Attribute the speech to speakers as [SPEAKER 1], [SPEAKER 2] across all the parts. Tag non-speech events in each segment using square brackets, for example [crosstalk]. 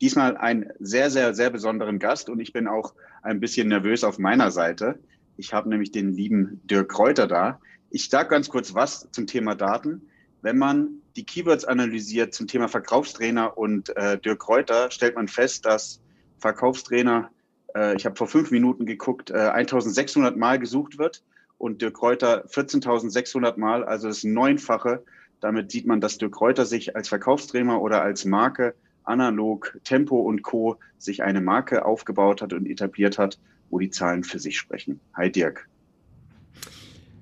[SPEAKER 1] Diesmal einen sehr, sehr, sehr besonderen Gast und ich bin auch ein bisschen nervös auf meiner Seite. Ich habe nämlich den lieben Dirk Kräuter da. Ich sage ganz kurz was zum Thema Daten. Wenn man die Keywords analysiert zum Thema Verkaufstrainer und äh, Dirk Kräuter, stellt man fest, dass Verkaufstrainer, äh, ich habe vor fünf Minuten geguckt, äh, 1600 Mal gesucht wird und Dirk Kräuter 14.600 Mal, also das Neunfache. Damit sieht man, dass Dirk Kräuter sich als Verkaufstrainer oder als Marke analog Tempo und Co. sich eine Marke aufgebaut hat und etabliert hat, wo die Zahlen für sich sprechen. Hi Dirk.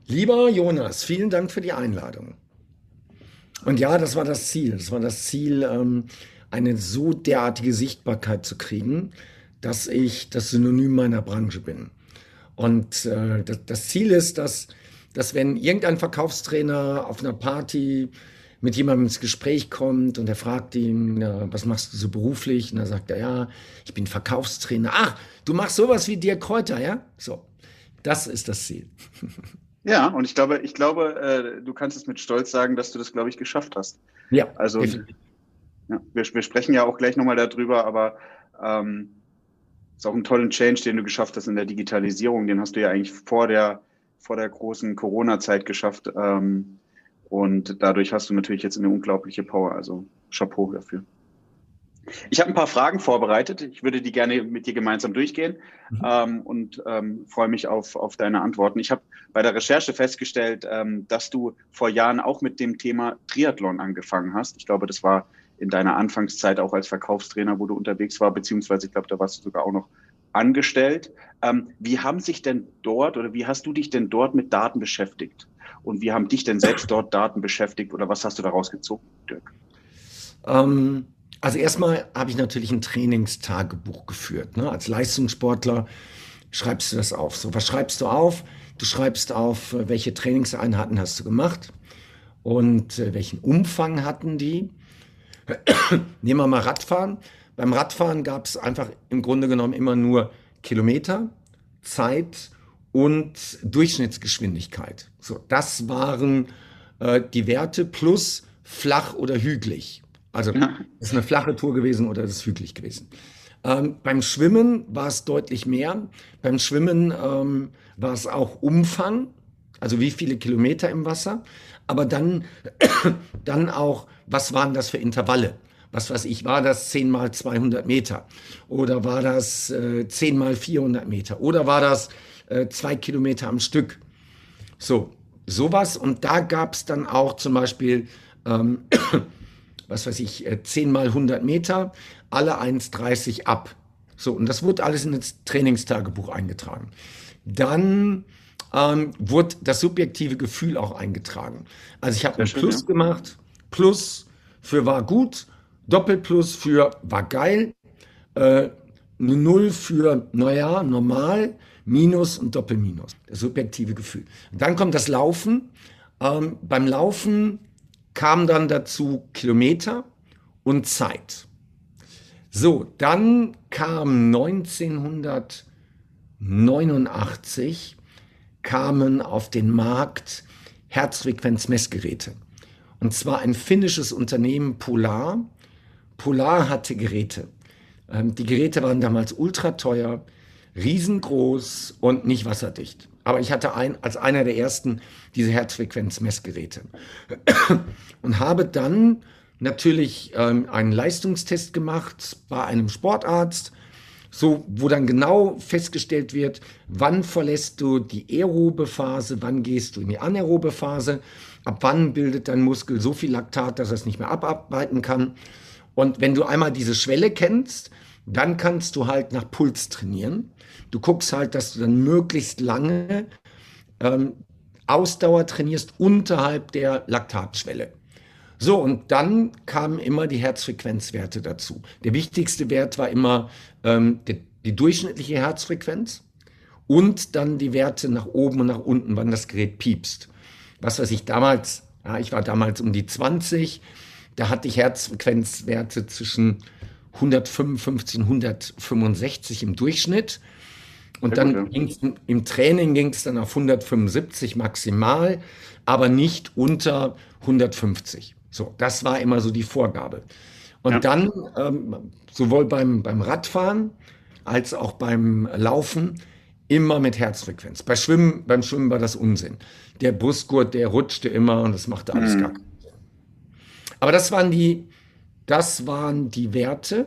[SPEAKER 2] Lieber Jonas, vielen Dank für die Einladung. Und ja, das war das Ziel. Das war das Ziel, ähm, eine so derartige Sichtbarkeit zu kriegen, dass ich das Synonym meiner Branche bin. Und äh, das, Ziel ist, dass, dass wenn irgendein Verkaufstrainer auf einer Party mit jemandem ins Gespräch kommt und er fragt ihn, was machst du so beruflich? Und er sagt er, ja, ich bin Verkaufstrainer. Ach, du machst sowas wie Dirk Kräuter, ja? So, das ist das Ziel. [laughs]
[SPEAKER 1] Ja, und ich glaube, ich glaube, äh, du kannst es mit Stolz sagen, dass du das, glaube ich, geschafft hast.
[SPEAKER 2] Ja,
[SPEAKER 1] also ja, wir, wir, sprechen ja auch gleich nochmal darüber, aber ähm, ist auch ein toller Change, den du geschafft hast in der Digitalisierung. Den hast du ja eigentlich vor der, vor der großen Corona-Zeit geschafft. Ähm, und dadurch hast du natürlich jetzt eine unglaubliche Power. Also Chapeau dafür. Ich habe ein paar Fragen vorbereitet. Ich würde die gerne mit dir gemeinsam durchgehen mhm. ähm, und ähm, freue mich auf, auf deine Antworten. Ich habe bei der Recherche festgestellt, ähm, dass du vor Jahren auch mit dem Thema Triathlon angefangen hast. Ich glaube, das war in deiner Anfangszeit auch als Verkaufstrainer, wo du unterwegs war, beziehungsweise ich glaube, da warst du sogar auch noch angestellt. Ähm, wie haben sich denn dort oder wie hast du dich denn dort mit Daten beschäftigt? Und wie haben dich denn selbst dort Daten beschäftigt oder was hast du daraus gezogen, Dirk?
[SPEAKER 2] Ähm, also erstmal habe ich natürlich ein Trainingstagebuch geführt. Ne? Als Leistungssportler schreibst du das auf. So, was schreibst du auf? Du schreibst auf, welche Trainingseinheiten hast du gemacht und äh, welchen Umfang hatten die. [clears throat] Nehmen wir mal Radfahren. Beim Radfahren gab es einfach im Grunde genommen immer nur Kilometer, Zeit und Durchschnittsgeschwindigkeit. So, das waren äh, die Werte plus flach oder hügelig. Also ja. ist eine flache Tour gewesen oder ist es hügelig gewesen. Ähm, beim Schwimmen war es deutlich mehr. Beim Schwimmen ähm, war es auch Umfang, also wie viele Kilometer im Wasser aber dann, [coughs] dann auch, was waren das für Intervalle? Was weiß ich, war das 10 mal 200 Meter? Oder war das äh, 10 mal 400 Meter? Oder war das äh, zwei Kilometer am Stück? So, sowas. Und da gab es dann auch zum Beispiel, ähm, [coughs] was weiß ich, äh, 10 mal 100 Meter, alle 1,30 ab. So, und das wurde alles in das Trainingstagebuch eingetragen. Dann ähm, wurde das subjektive Gefühl auch eingetragen. Also ich habe ein Plus ja. gemacht, Plus für war gut, Doppelplus für war geil, äh, eine Null für, naja, normal, Minus und Doppelminus. Das subjektive Gefühl. dann kommt das Laufen. Ähm, beim Laufen kam dann dazu Kilometer und Zeit. So, dann kam 1989 kamen auf den Markt Herzfrequenzmessgeräte. Und zwar ein finnisches Unternehmen Polar. Polar hatte Geräte. Ähm, die Geräte waren damals ultra teuer, riesengroß und nicht wasserdicht. Aber ich hatte ein, als einer der ersten diese Herzfrequenzmessgeräte [coughs] und habe dann natürlich ähm, einen Leistungstest gemacht bei einem Sportarzt so, wo dann genau festgestellt wird, wann verlässt du die aerobe Phase, wann gehst du in die anaerobe Phase, ab wann bildet dein Muskel so viel Laktat, dass er es nicht mehr abarbeiten kann. Und wenn du einmal diese Schwelle kennst, dann kannst du halt nach Puls trainieren. Du guckst halt, dass du dann möglichst lange ähm, Ausdauer trainierst unterhalb der Laktatschwelle. So, und dann kamen immer die Herzfrequenzwerte dazu. Der wichtigste Wert war immer ähm, die, die durchschnittliche Herzfrequenz und dann die Werte nach oben und nach unten, wann das Gerät piepst. Was weiß ich damals, ja, ich war damals um die 20, da hatte ich Herzfrequenzwerte zwischen 155 und 165 im Durchschnitt. Und dann ging's, im Training ging es dann auf 175 maximal, aber nicht unter 150. So, das war immer so die Vorgabe. Und ja. dann ähm, sowohl beim, beim Radfahren als auch beim Laufen immer mit Herzfrequenz. Bei Schwimmen, beim Schwimmen war das Unsinn. Der Brustgurt, der rutschte immer und das machte alles mhm. gar. Aber das waren die, das waren die Werte.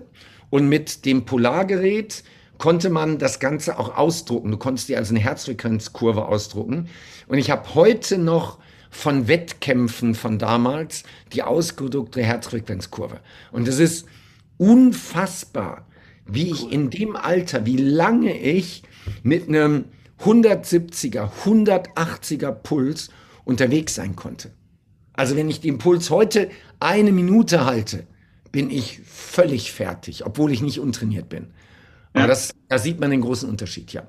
[SPEAKER 2] Und mit dem Polargerät konnte man das Ganze auch ausdrucken. Du konntest dir also eine Herzfrequenzkurve ausdrucken. Und ich habe heute noch von Wettkämpfen von damals die ausgedruckte Herzfrequenzkurve. Und es ist unfassbar, wie ich in dem Alter, wie lange ich mit einem 170er, 180er Puls unterwegs sein konnte. Also wenn ich den Puls heute eine Minute halte, bin ich völlig fertig, obwohl ich nicht untrainiert bin. Aber ja. das, da sieht man den großen Unterschied, ja.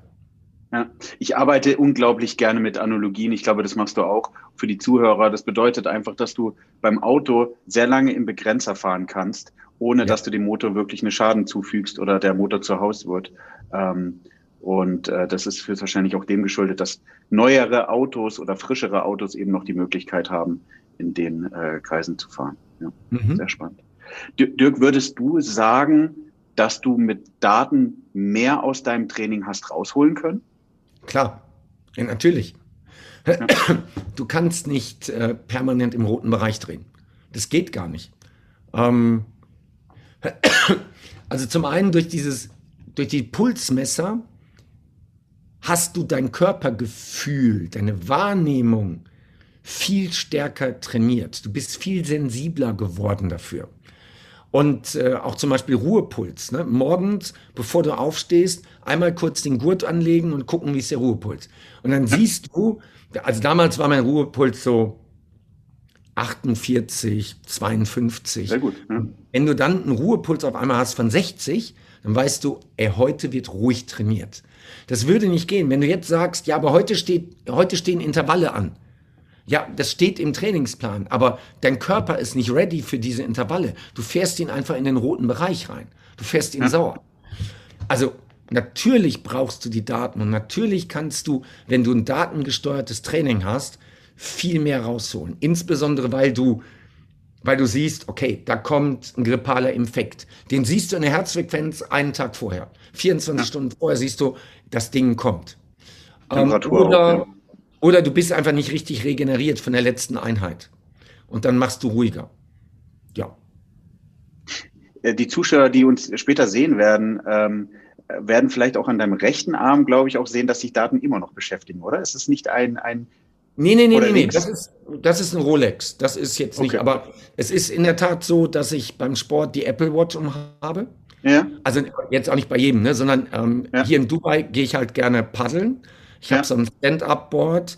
[SPEAKER 1] Ja, ich arbeite unglaublich gerne mit Analogien. Ich glaube, das machst du auch für die Zuhörer. Das bedeutet einfach, dass du beim Auto sehr lange im Begrenzer fahren kannst, ohne ja. dass du dem Motor wirklich einen Schaden zufügst oder der Motor zu Hause wird. Ähm, und äh, das ist für wahrscheinlich auch dem geschuldet, dass neuere Autos oder frischere Autos eben noch die Möglichkeit haben, in den äh, Kreisen zu fahren. Ja, mhm. Sehr spannend. Dirk, würdest du sagen, dass du mit Daten mehr aus deinem Training hast rausholen können?
[SPEAKER 2] Klar, ja, natürlich. Ja. [clears throat] Du kannst nicht äh, permanent im roten Bereich drehen. Das geht gar nicht. Ähm, [clears throat] also zum einen durch dieses, durch die Pulsmesser hast du dein Körpergefühl, deine Wahrnehmung viel stärker trainiert. Du bist viel sensibler geworden dafür. Und äh, auch zum Beispiel Ruhepuls. Ne? Morgens, bevor du aufstehst, einmal kurz den Gurt anlegen und gucken, wie ist der Ruhepuls. Und dann siehst du, also damals war mein Ruhepuls so 48, 52. Sehr gut. Ja. Wenn du dann einen Ruhepuls auf einmal hast von 60, dann weißt du, ey, heute wird ruhig trainiert. Das würde nicht gehen. Wenn du jetzt sagst, ja, aber heute steht, heute stehen Intervalle an. Ja, das steht im Trainingsplan, aber dein Körper ist nicht ready für diese Intervalle. Du fährst ihn einfach in den roten Bereich rein. Du fährst ihn ja. sauer. Also natürlich brauchst du die Daten und natürlich kannst du, wenn du ein datengesteuertes Training hast, viel mehr rausholen. Insbesondere weil du, weil du siehst, okay, da kommt ein grippaler Infekt. Den siehst du in der Herzfrequenz einen Tag vorher. 24 ja. Stunden vorher siehst du, das Ding kommt. Temperatur ähm, oder. Oder du bist einfach nicht richtig regeneriert von der letzten Einheit. Und dann machst du ruhiger. Ja.
[SPEAKER 1] Äh, die Zuschauer, die uns später sehen werden, ähm, werden vielleicht auch an deinem rechten Arm, glaube ich, auch sehen, dass sich Daten immer noch beschäftigen, oder? Ist es nicht ein, ein
[SPEAKER 2] Nee, nee, nee, nee, nee. Das ist, das ist ein Rolex. Das ist jetzt nicht. Okay. Aber es ist in der Tat so, dass ich beim Sport die Apple Watch umhabe. Ja. Also jetzt auch nicht bei jedem, ne, sondern ähm, ja. hier in Dubai gehe ich halt gerne paddeln. Ich ja. habe so ein Stand-up-Board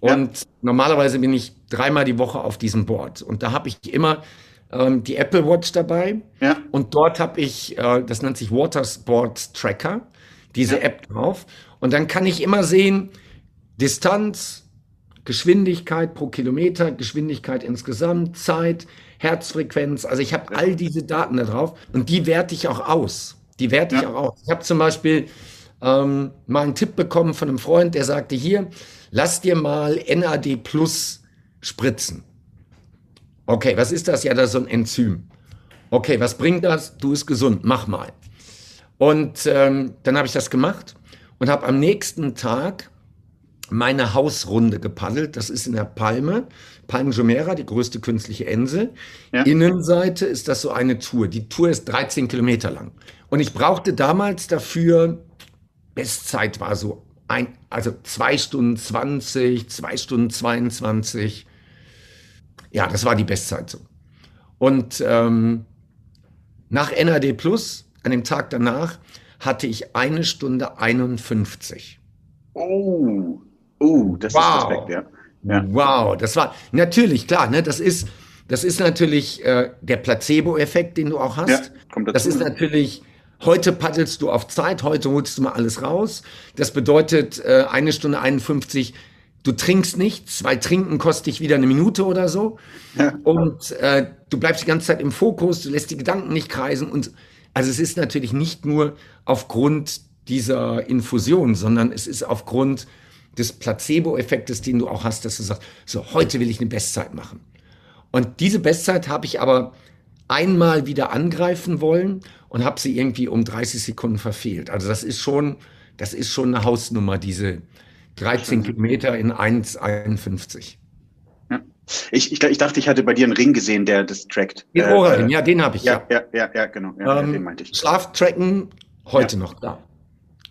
[SPEAKER 2] und ja. normalerweise bin ich dreimal die Woche auf diesem Board. Und da habe ich immer ähm, die Apple Watch dabei. Ja. Und dort habe ich, äh, das nennt sich Watersport Tracker, diese. App drauf. Und dann kann ich immer sehen, Distanz, Geschwindigkeit pro Kilometer, Geschwindigkeit insgesamt, Zeit, Herzfrequenz. Also ich habe all diese Daten da drauf und die werte ich auch aus. Die werte ich auch aus. Ich habe zum Beispiel ähm, mal einen Tipp bekommen von einem Freund, der sagte, hier, lass dir mal NAD Plus spritzen. Okay, was ist das? Ja, das ist so ein Enzym. Okay, was bringt das? Du bist gesund, mach mal. Und ähm, dann habe ich das gemacht und habe am nächsten Tag meine Hausrunde gepaddelt. Das ist in der Palme, Palm Jumeirah, die größte künstliche Insel. Ja. Innenseite ist das so eine Tour. Die Tour ist 13 Kilometer lang. Und ich brauchte damals dafür Bestzeit war so ein, also zwei Stunden 20, zwei Stunden 22. Ja, das war die Bestzeit so. Und ähm, nach NAD Plus, an dem Tag danach, hatte ich eine Stunde 51.
[SPEAKER 1] Oh, oh, das wow. ist Respekt, ja. ja.
[SPEAKER 2] Wow, das war natürlich klar, ne? Das ist, Das ist natürlich äh, der Placebo-Effekt, den du auch hast. Ja, kommt dazu. Das ist natürlich, heute paddelst du auf Zeit, heute holst du mal alles raus. Das bedeutet äh, eine Stunde 51 du trinkst nichts, weil Trinken kostet dich wieder eine Minute oder so. Ja. Und äh, du bleibst die ganze Zeit im Fokus, du lässt die Gedanken nicht kreisen. Und also es ist natürlich nicht nur aufgrund dieser Infusion, sondern es ist aufgrund des Placebo-Effektes, den du auch hast, dass du sagst, so heute will ich eine Bestzeit machen. Und diese Bestzeit habe ich aber einmal wieder angreifen wollen und habe sie irgendwie um 30 Sekunden verfehlt. Also das ist schon, das ist schon eine Hausnummer, diese 13 Kilometer in 1,51.
[SPEAKER 1] Ja. Ich, ich, ich, dachte, ich hatte bei dir einen Ring gesehen, der das trackt.
[SPEAKER 2] Den äh, Ohrring, ja, den habe ich.
[SPEAKER 1] Ja, ja, ja, ja, genau. Ja,
[SPEAKER 2] ähm, den meinte ich. Schlaftracken heute noch da.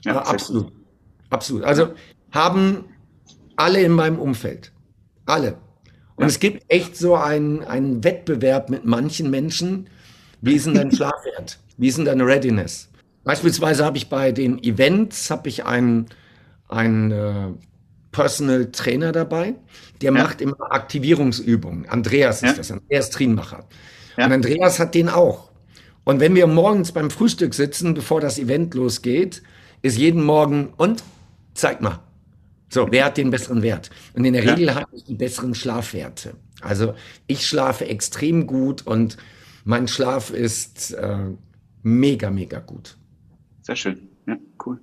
[SPEAKER 2] Ja, ja absolut. Absolut. Also haben alle in meinem Umfeld. Alle. Und ja. es gibt echt so einen, einen Wettbewerb mit manchen Menschen. Wie ist denn dein Schlafwert? Wie ist denn deine Readiness? Beispielsweise habe ich bei den Events habe ich einen, einen äh, Personal Trainer dabei, der ja. macht immer Aktivierungsübungen. Andreas ist das, Andreas Trienmacher. Und Andreas hat den auch. Und wenn wir morgens beim Frühstück sitzen, bevor das Event losgeht, ist jeden Morgen und zeig mal, so, wer hat den besseren Wert? Und in der ja. Regel habe ich die besseren Schlafwerte. Also ich schlafe extrem gut und mein Schlaf ist äh, mega, mega gut.
[SPEAKER 1] Sehr schön. Ja, cool.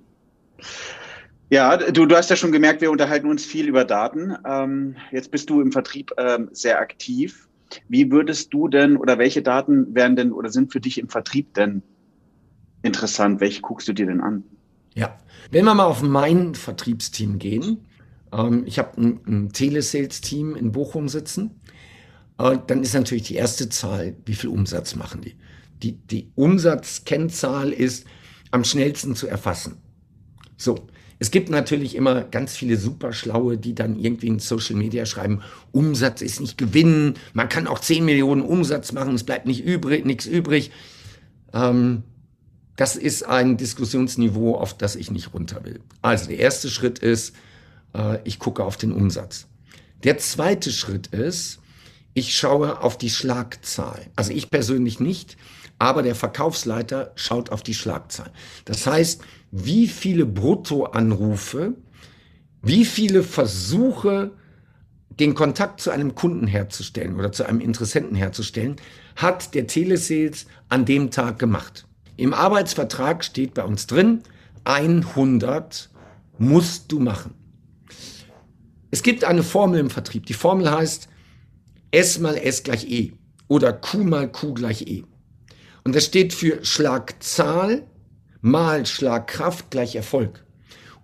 [SPEAKER 1] Ja, du, du hast ja schon gemerkt, wir unterhalten uns viel über Daten. Ähm, jetzt bist du im Vertrieb ähm, sehr aktiv. Wie würdest du denn oder welche Daten wären denn oder sind für dich im Vertrieb denn interessant? Welche guckst du dir denn an?
[SPEAKER 2] Ja, wenn wir mal auf mein Vertriebsteam gehen, ähm, ich habe ein, ein Telesales-Team in Bochum sitzen, äh, dann ist natürlich die erste Zahl, wie viel Umsatz machen die? Die, die Umsatzkennzahl ist am schnellsten zu erfassen. So, es gibt natürlich immer ganz viele Superschlaue, die dann irgendwie in Social Media schreiben, Umsatz ist nicht Gewinn, man kann auch 10 Millionen Umsatz machen, es bleibt nicht übrig, nichts übrig. Ähm, das ist ein Diskussionsniveau, auf das ich nicht runter will. Also der erste Schritt ist, äh, ich gucke auf den Umsatz. Der zweite Schritt ist, ich schaue auf die Schlagzahl. Also ich persönlich nicht, aber der Verkaufsleiter schaut auf die Schlagzahl. Das heißt, wie viele Bruttoanrufe, wie viele Versuche, den Kontakt zu einem Kunden herzustellen oder zu einem Interessenten herzustellen, hat der Telesales an dem Tag gemacht. Im Arbeitsvertrag steht bei uns drin, 100 musst du machen. Es gibt eine Formel im Vertrieb. Die Formel heißt S mal S gleich E oder Q mal Q gleich E. Und das steht für Schlagzahl mal Schlagkraft gleich Erfolg.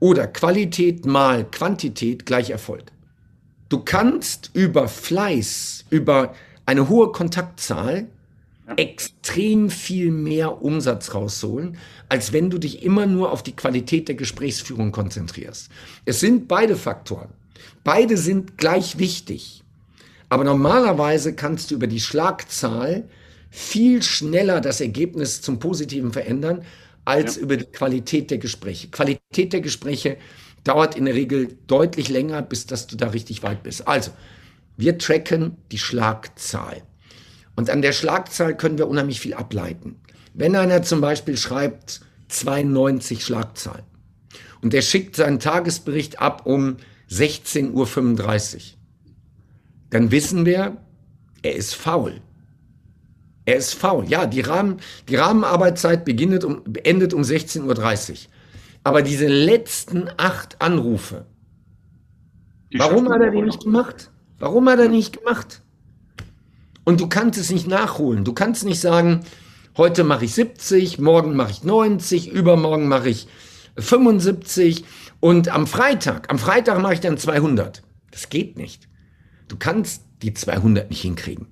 [SPEAKER 2] Oder Qualität mal Quantität gleich Erfolg. Du kannst über Fleiß, über eine hohe Kontaktzahl extrem viel mehr Umsatz rausholen, als wenn du dich immer nur auf die Qualität der Gesprächsführung konzentrierst. Es sind beide Faktoren. Beide sind gleich wichtig. Aber normalerweise kannst du über die Schlagzahl viel schneller das Ergebnis zum Positiven verändern, als ja. über die Qualität der Gespräche. Qualität der Gespräche dauert in der Regel deutlich länger, bis dass du da richtig weit bist. Also, wir tracken die Schlagzahl. Und an der Schlagzahl können wir unheimlich viel ableiten. Wenn einer zum Beispiel schreibt 92 Schlagzahlen und der schickt seinen Tagesbericht ab um 16.35 Uhr, dann wissen wir, er ist faul. Er ist faul. Ja, die, Rahmen, die Rahmenarbeitszeit beginnt um, endet um 16.30 Uhr. Aber diese letzten acht Anrufe, die warum hat er die nicht gemacht? Warum hat er nicht gemacht? Und du kannst es nicht nachholen. Du kannst nicht sagen, heute mache ich 70, morgen mache ich 90, übermorgen mache ich 75 und am Freitag, am Freitag mache ich dann 200. Das geht nicht. Du kannst die 200 nicht hinkriegen.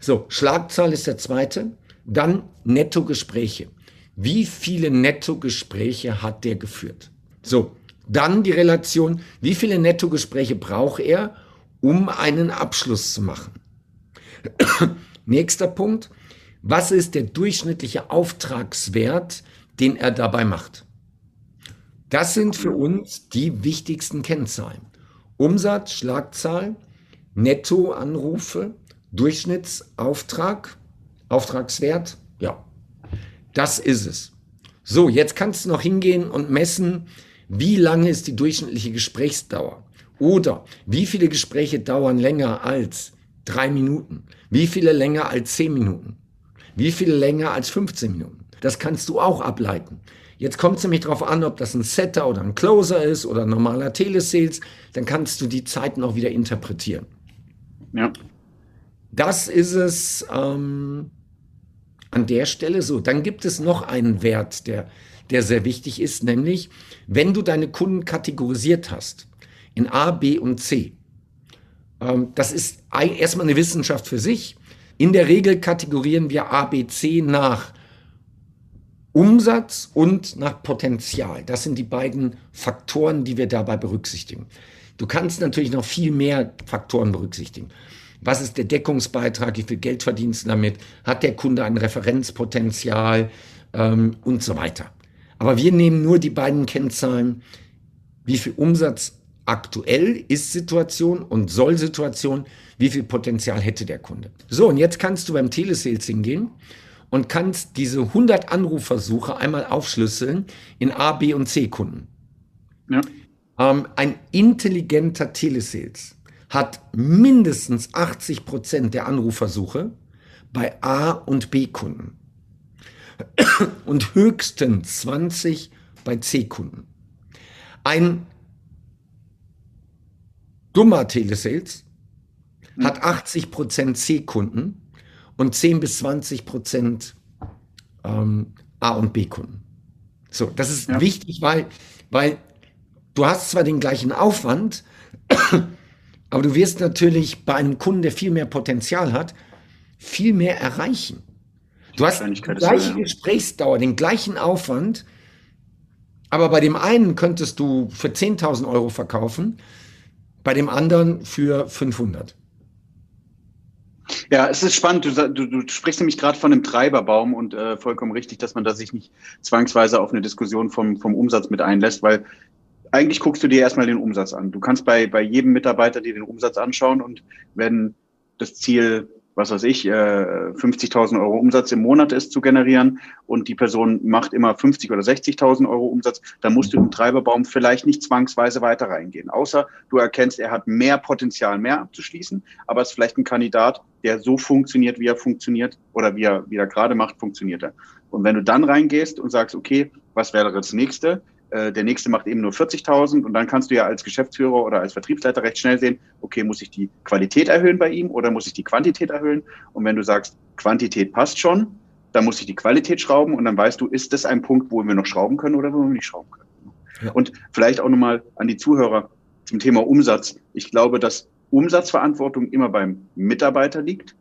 [SPEAKER 2] So, Schlagzahl ist der zweite. Dann Nettogespräche. Wie viele Nettogespräche hat der geführt? So, dann die Relation, wie viele Nettogespräche braucht er, um einen Abschluss zu machen? [coughs] Nächster Punkt. Was ist der durchschnittliche Auftragswert, den er dabei macht? Das sind für uns die wichtigsten Kennzahlen. Umsatz, Schlagzahl, Nettoanrufe, Durchschnittsauftrag, Auftragswert, ja, das ist es. So, jetzt kannst du noch hingehen und messen, wie lange ist die durchschnittliche Gesprächsdauer? Oder wie viele Gespräche dauern länger als drei Minuten? Wie viele länger als zehn Minuten? Wie viele länger als 15 Minuten? Das kannst du auch ableiten. Jetzt kommt es nämlich darauf an, ob das ein Setter oder ein Closer ist oder ein normaler Telesales. Dann kannst du die Zeiten auch wieder interpretieren. Ja. Das ist es ähm, an der Stelle so. Dann gibt es noch einen Wert, der, der sehr wichtig ist, nämlich wenn du deine Kunden kategorisiert hast in A, B und C. Ähm, das ist erstmal eine Wissenschaft für sich. In der Regel kategorieren wir A, B, C nach Umsatz und nach Potenzial. Das sind die beiden Faktoren, die wir dabei berücksichtigen. Du kannst natürlich noch viel mehr Faktoren berücksichtigen. Was ist der Deckungsbeitrag? Wie viel Geld verdienst du damit? Hat der Kunde ein Referenzpotenzial? Ähm, und so weiter. Aber wir nehmen nur die beiden Kennzahlen, wie viel Umsatz aktuell ist Situation und soll Situation, wie viel Potenzial hätte der Kunde. So, und jetzt kannst du beim Telesales hingehen und kannst diese 100 Anrufversuche einmal aufschlüsseln in A, B und C Kunden. Ja. Ähm, ein intelligenter Telesales hat mindestens 80 Prozent der Anrufversuche bei A und B Kunden und höchstens 20 bei C Kunden. Ein dummer Telesales hm. hat 80 Prozent C Kunden und 10 bis 20 Prozent ähm, A und B Kunden. So, das ist ja. wichtig, weil, weil du hast zwar den gleichen Aufwand, [coughs] aber du wirst natürlich bei einem Kunden, der viel mehr Potenzial hat, viel mehr erreichen. Du hast die gleiche Gesprächsdauer, den gleichen Aufwand, aber bei dem einen könntest du für 10.000 Euro verkaufen, bei dem anderen für 500.
[SPEAKER 1] Ja, es ist spannend. Du, du, du sprichst nämlich gerade von einem Treiberbaum und äh, vollkommen richtig, dass man da sich nicht zwangsweise auf eine Diskussion vom, vom Umsatz mit einlässt, weil eigentlich guckst du dir erstmal den Umsatz an. Du kannst bei, bei jedem Mitarbeiter dir den Umsatz anschauen und wenn das Ziel was weiß ich, 50.000 äh, Euro Umsatz im Monat ist zu generieren und die Person macht immer 50 oder 60.000 Euro Umsatz, dann musst du im Treiberbaum vielleicht nicht zwangsweise weiter reingehen. Außer du erkennst, er hat mehr Potenzial, mehr abzuschließen, aber es ist vielleicht ein Kandidat, der so funktioniert, wie er funktioniert oder wie er, wie er gerade macht, funktioniert er. Und wenn du dann reingehst und sagst, okay, was wäre das nächste? Äh, der nächste macht eben nur 40.000 und dann kannst du ja als Geschäftsführer oder als Vertriebsleiter recht schnell sehen, okay, muss ich die Qualität erhöhen bei ihm oder muss ich die Quantität erhöhen? Und wenn du sagst, Quantität passt schon, dann muss ich die Qualität schrauben und dann weißt du, ist das ein Punkt, wo wir noch schrauben können oder wo wir nicht schrauben können. Ja. Und vielleicht auch nochmal an die Zuhörer zum Thema Umsatz. Ich glaube, dass Umsatzverantwortung immer beim Mitarbeiter liegt.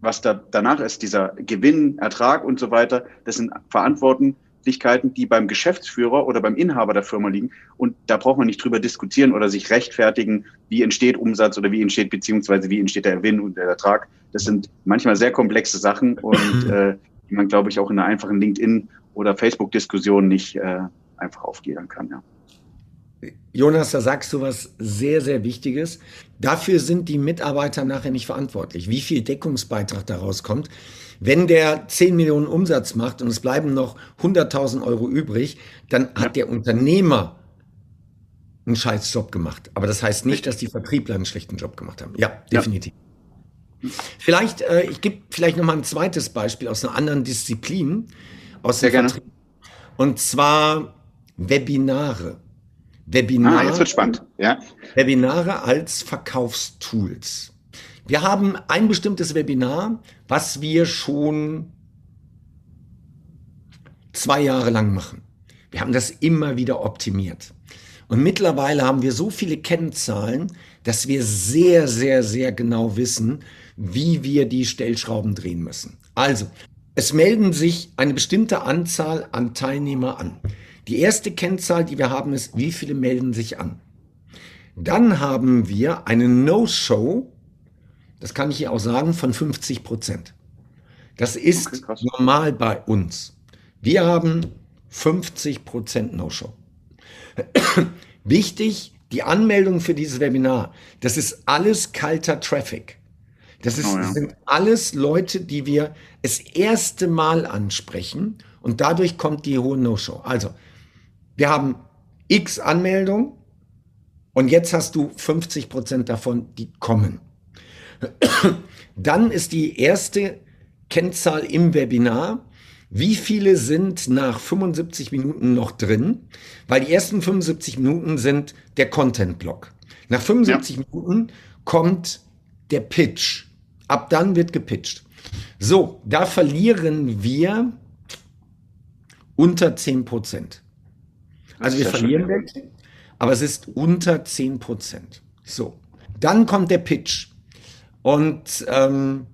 [SPEAKER 1] Was da danach ist, dieser Gewinn, Ertrag und so weiter, das sind Verantworten, Möglichkeiten, die beim Geschäftsführer oder beim Inhaber der Firma liegen. Und da braucht man nicht drüber diskutieren oder sich rechtfertigen, wie entsteht Umsatz oder wie entsteht beziehungsweise wie entsteht der Gewinn und der Ertrag. Das sind manchmal sehr komplexe Sachen [laughs] und äh, die man, glaube ich, auch in einer einfachen LinkedIn- oder Facebook-Diskussion nicht äh, einfach aufgliedern kann. Ja.
[SPEAKER 2] Jonas, da sagst du was sehr, sehr Wichtiges. Dafür sind die Mitarbeiter nachher nicht verantwortlich. Wie viel Deckungsbeitrag daraus kommt, wenn der 10 Millionen Umsatz macht und es bleiben noch 100.000 Euro übrig, dann ja. hat der Unternehmer einen scheiß Job gemacht. Aber das heißt nicht, dass die Vertriebler einen schlechten Job gemacht haben. Ja, definitiv. Ja. Vielleicht, äh, ich gebe vielleicht noch mal ein zweites Beispiel aus einer anderen Disziplin, aus Sehr gerne. Vertrieb. Und zwar Webinare.
[SPEAKER 1] Webinare. Ah, jetzt wird spannend. Ja.
[SPEAKER 2] Webinare als Verkaufstools. Wir haben ein bestimmtes Webinar, was wir schon zwei Jahre lang machen. Wir haben das immer wieder optimiert. Und mittlerweile haben wir so viele Kennzahlen, dass wir sehr, sehr, sehr genau wissen, wie wir die Stellschrauben drehen müssen. Also, es melden sich eine bestimmte Anzahl an Teilnehmer an. Die erste Kennzahl, die wir haben, ist, wie viele melden sich an. Dann haben wir eine No-Show das kann ich hier auch sagen, von 50 Prozent. Das ist okay, normal bei uns. Wir haben 50 Prozent No-Show. [clears throat] Wichtig, die Anmeldung für dieses Webinar, das ist alles kalter Traffic. Das, ist, oh ja. das sind alles Leute, die wir das erste Mal ansprechen und dadurch kommt die hohe No-Show. Also, wir haben x Anmeldungen und jetzt hast du 50 Prozent davon, die kommen. [coughs] Dann ist die erste Kennzahl im Webinar, wie viele sind nach 75 Minuten noch drin? Weil die ersten 75 Minuten sind der Content-Block. Nach 75 ja. Minuten kommt der Pitch. Ab dann wird gepitcht. So, da verlieren wir unter 10 Prozent. Also wir verlieren welche, aber es ist unter 10 Prozent. So, dann kommt der Pitch. Und ähm,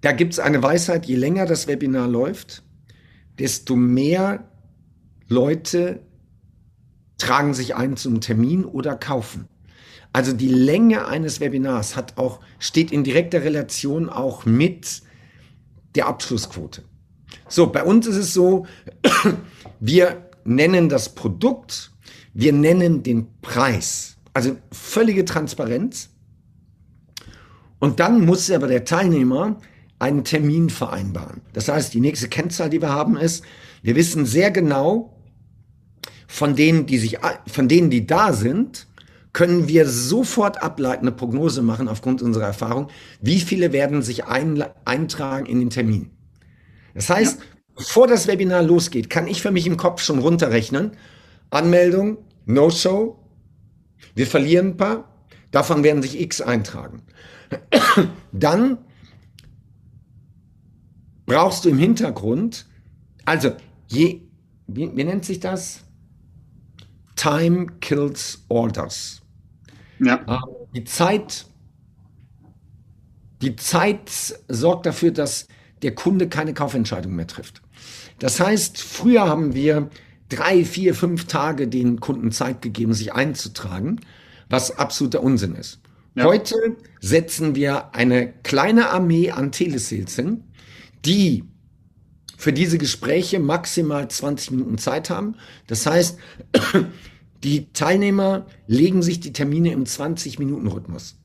[SPEAKER 2] da gibt es eine Weisheit, je länger das Webinar läuft, desto mehr Leute tragen sich ein zum Termin oder kaufen. Also die Länge eines Webinars hat auch, steht in direkter Relation auch mit der Abschlussquote. So, bei uns ist es so, [clears throat] wir nennen das Produkt, wir nennen den Preis. Also völlige Transparenz. Und dann muss aber der Teilnehmer einen Termin vereinbaren. Das heißt, die nächste Kennzahl, die wir haben, ist, wir wissen sehr genau, von denen, die sich, von denen, die da sind, können wir sofort ableiten, eine Prognose machen aufgrund unserer Erfahrung, wie viele werden sich ein, eintragen in den Termin. Das heißt, ja. bevor das Webinar losgeht, kann ich für mich im Kopf schon runterrechnen. Anmeldung, No-Show, wir verlieren ein paar, davon werden sich X eintragen. [coughs] Dann brauchst du im Hintergrund, also je, wie, wie nennt sich das? Time kills orders. Ja. Ähm, die Zeit, die Zeit sorgt dafür, dass der Kunde keine Kaufentscheidung mehr trifft. Das heißt, früher haben wir drei, vier, fünf Tage den Kunden Zeit gegeben, sich einzutragen, was absoluter Unsinn ist. Ja. Heute setzen wir eine kleine Armee an Telesales hin, die für diese Gespräche maximal 20 Minuten Zeit haben. Das heißt, [clears throat] die Teilnehmer legen sich die Termine im 20-Minuten-Rhythmus.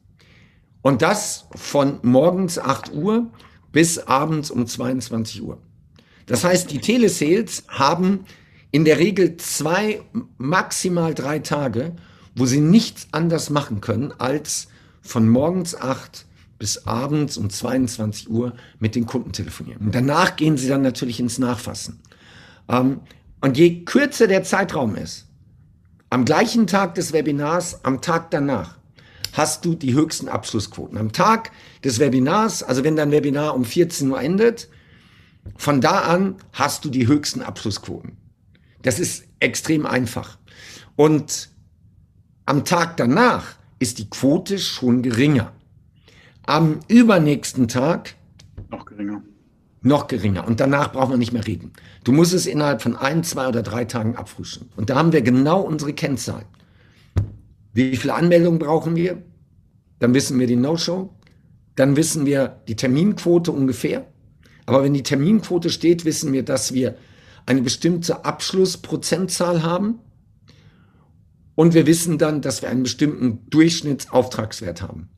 [SPEAKER 2] Und das von morgens 8 Uhr bis abends um 22 Uhr. Das heißt, die Telesales haben in der Regel zwei, maximal drei Tage, wo sie nichts anders machen können, als von morgens 8 bis abends um 22 Uhr mit den Kunden telefonieren. Und danach gehen sie dann natürlich ins Nachfassen. Ähm, und je kürzer der Zeitraum ist, am gleichen Tag des Webinars, am Tag danach, hast du die höchsten Abschlussquoten. Am Tag des Webinars, also wenn dein Webinar um 14 Uhr endet, von da an hast du die höchsten Abschlussquoten. Das ist extrem einfach. Und am Tag danach ist die Quote schon geringer. Am übernächsten Tag
[SPEAKER 1] noch geringer.
[SPEAKER 2] Noch geringer. Und danach braucht man nicht mehr reden. Du musst es innerhalb von ein, zwei oder drei Tagen abfrischen. Und da haben wir genau unsere Kennzahlen. Wie viele Anmeldungen brauchen wir? Dann wissen wir die No-Show. Dann wissen wir die Terminquote ungefähr. Aber wenn die Terminquote steht, wissen wir, dass wir eine bestimmte Abschlussprozentzahl haben. Und wir wissen dann, dass wir einen bestimmten Durchschnittsauftragswert haben.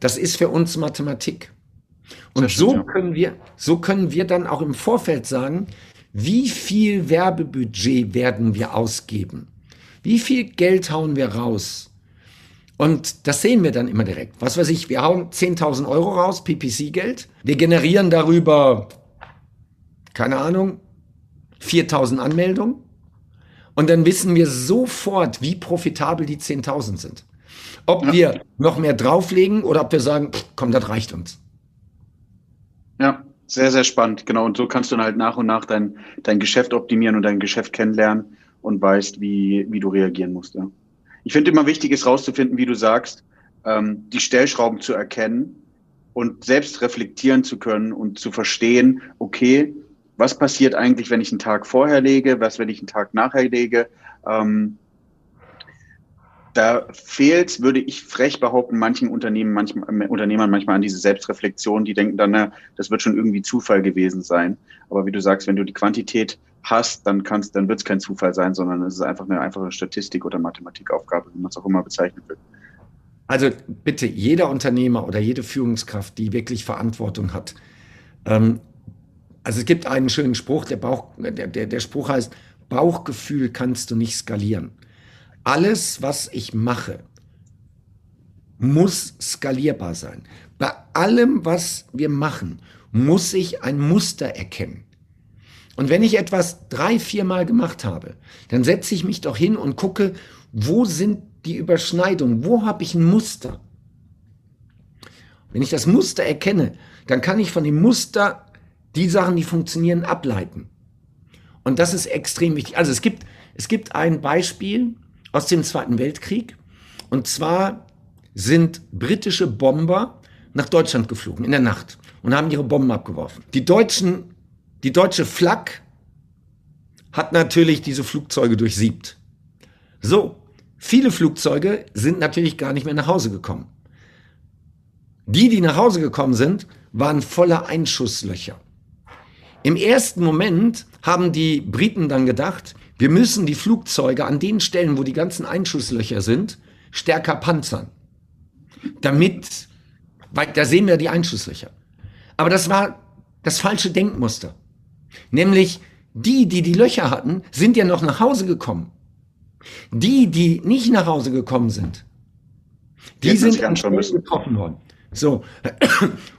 [SPEAKER 2] Das ist für uns Mathematik. Und so können wir, so können wir dann auch im Vorfeld sagen, wie viel Werbebudget werden wir ausgeben? Wie viel Geld hauen wir raus? Und das sehen wir dann immer direkt. Was weiß ich, wir hauen 10.000 Euro raus, PPC-Geld. Wir generieren darüber, keine Ahnung, 4.000 Anmeldungen. Und dann wissen wir sofort, wie profitabel die 10.000 sind. Ob ja. wir noch mehr drauflegen oder ob wir sagen, komm, das reicht uns.
[SPEAKER 1] Ja, sehr, sehr spannend. Genau. Und so kannst du dann halt nach und nach dein, dein Geschäft optimieren und dein Geschäft kennenlernen und weißt, wie, wie du reagieren musst. Ja. Ich finde immer wichtig ist rauszufinden, wie du sagst, ähm, die Stellschrauben zu erkennen und selbst reflektieren zu können und zu verstehen, okay, was passiert eigentlich, wenn ich einen Tag vorher lege, was, wenn ich einen Tag nachher lege. Ähm, da fehlt, würde ich frech behaupten, manchen Unternehmen, manchmal, äh, Unternehmern manchmal an diese Selbstreflexion. Die denken dann, na, das wird schon irgendwie Zufall gewesen sein. Aber wie du sagst, wenn du die Quantität hast, dann kannst, dann wird es kein Zufall sein, sondern es ist einfach eine einfache Statistik oder Mathematikaufgabe, wie man es auch immer bezeichnet wird.
[SPEAKER 2] Also bitte, jeder Unternehmer oder jede Führungskraft, die wirklich Verantwortung hat. Ähm, also es gibt einen schönen Spruch, der, Bauch, der, der, der Spruch heißt, Bauchgefühl kannst du nicht skalieren. Alles, was ich mache, muss skalierbar sein. Bei allem, was wir machen, muss ich ein Muster erkennen. Und wenn ich etwas drei, viermal gemacht habe, dann setze ich mich doch hin und gucke, wo sind die Überschneidungen, wo habe ich ein Muster. Wenn ich das Muster erkenne, dann kann ich von dem Muster die Sachen, die funktionieren, ableiten. Und das ist extrem wichtig. Also es gibt, es gibt ein Beispiel aus dem Zweiten Weltkrieg. Und zwar sind britische Bomber nach Deutschland geflogen in der Nacht und haben ihre Bomben abgeworfen. Die Deutschen, die deutsche Flak hat natürlich diese Flugzeuge durchsiebt. So, viele Flugzeuge sind natürlich gar nicht mehr nach Hause gekommen. Die, die nach Hause gekommen sind, waren voller Einschusslöcher. Im ersten Moment haben die Briten dann gedacht, wir müssen die Flugzeuge an den Stellen, wo die ganzen Einschusslöcher sind, stärker panzern. Damit, weil da sehen wir die Einschusslöcher. Aber das war das falsche Denkmuster. Nämlich die, die die Löcher hatten, sind ja noch nach Hause gekommen. Die, die nicht nach Hause gekommen sind, die Jetzt sind an getroffen worden. So.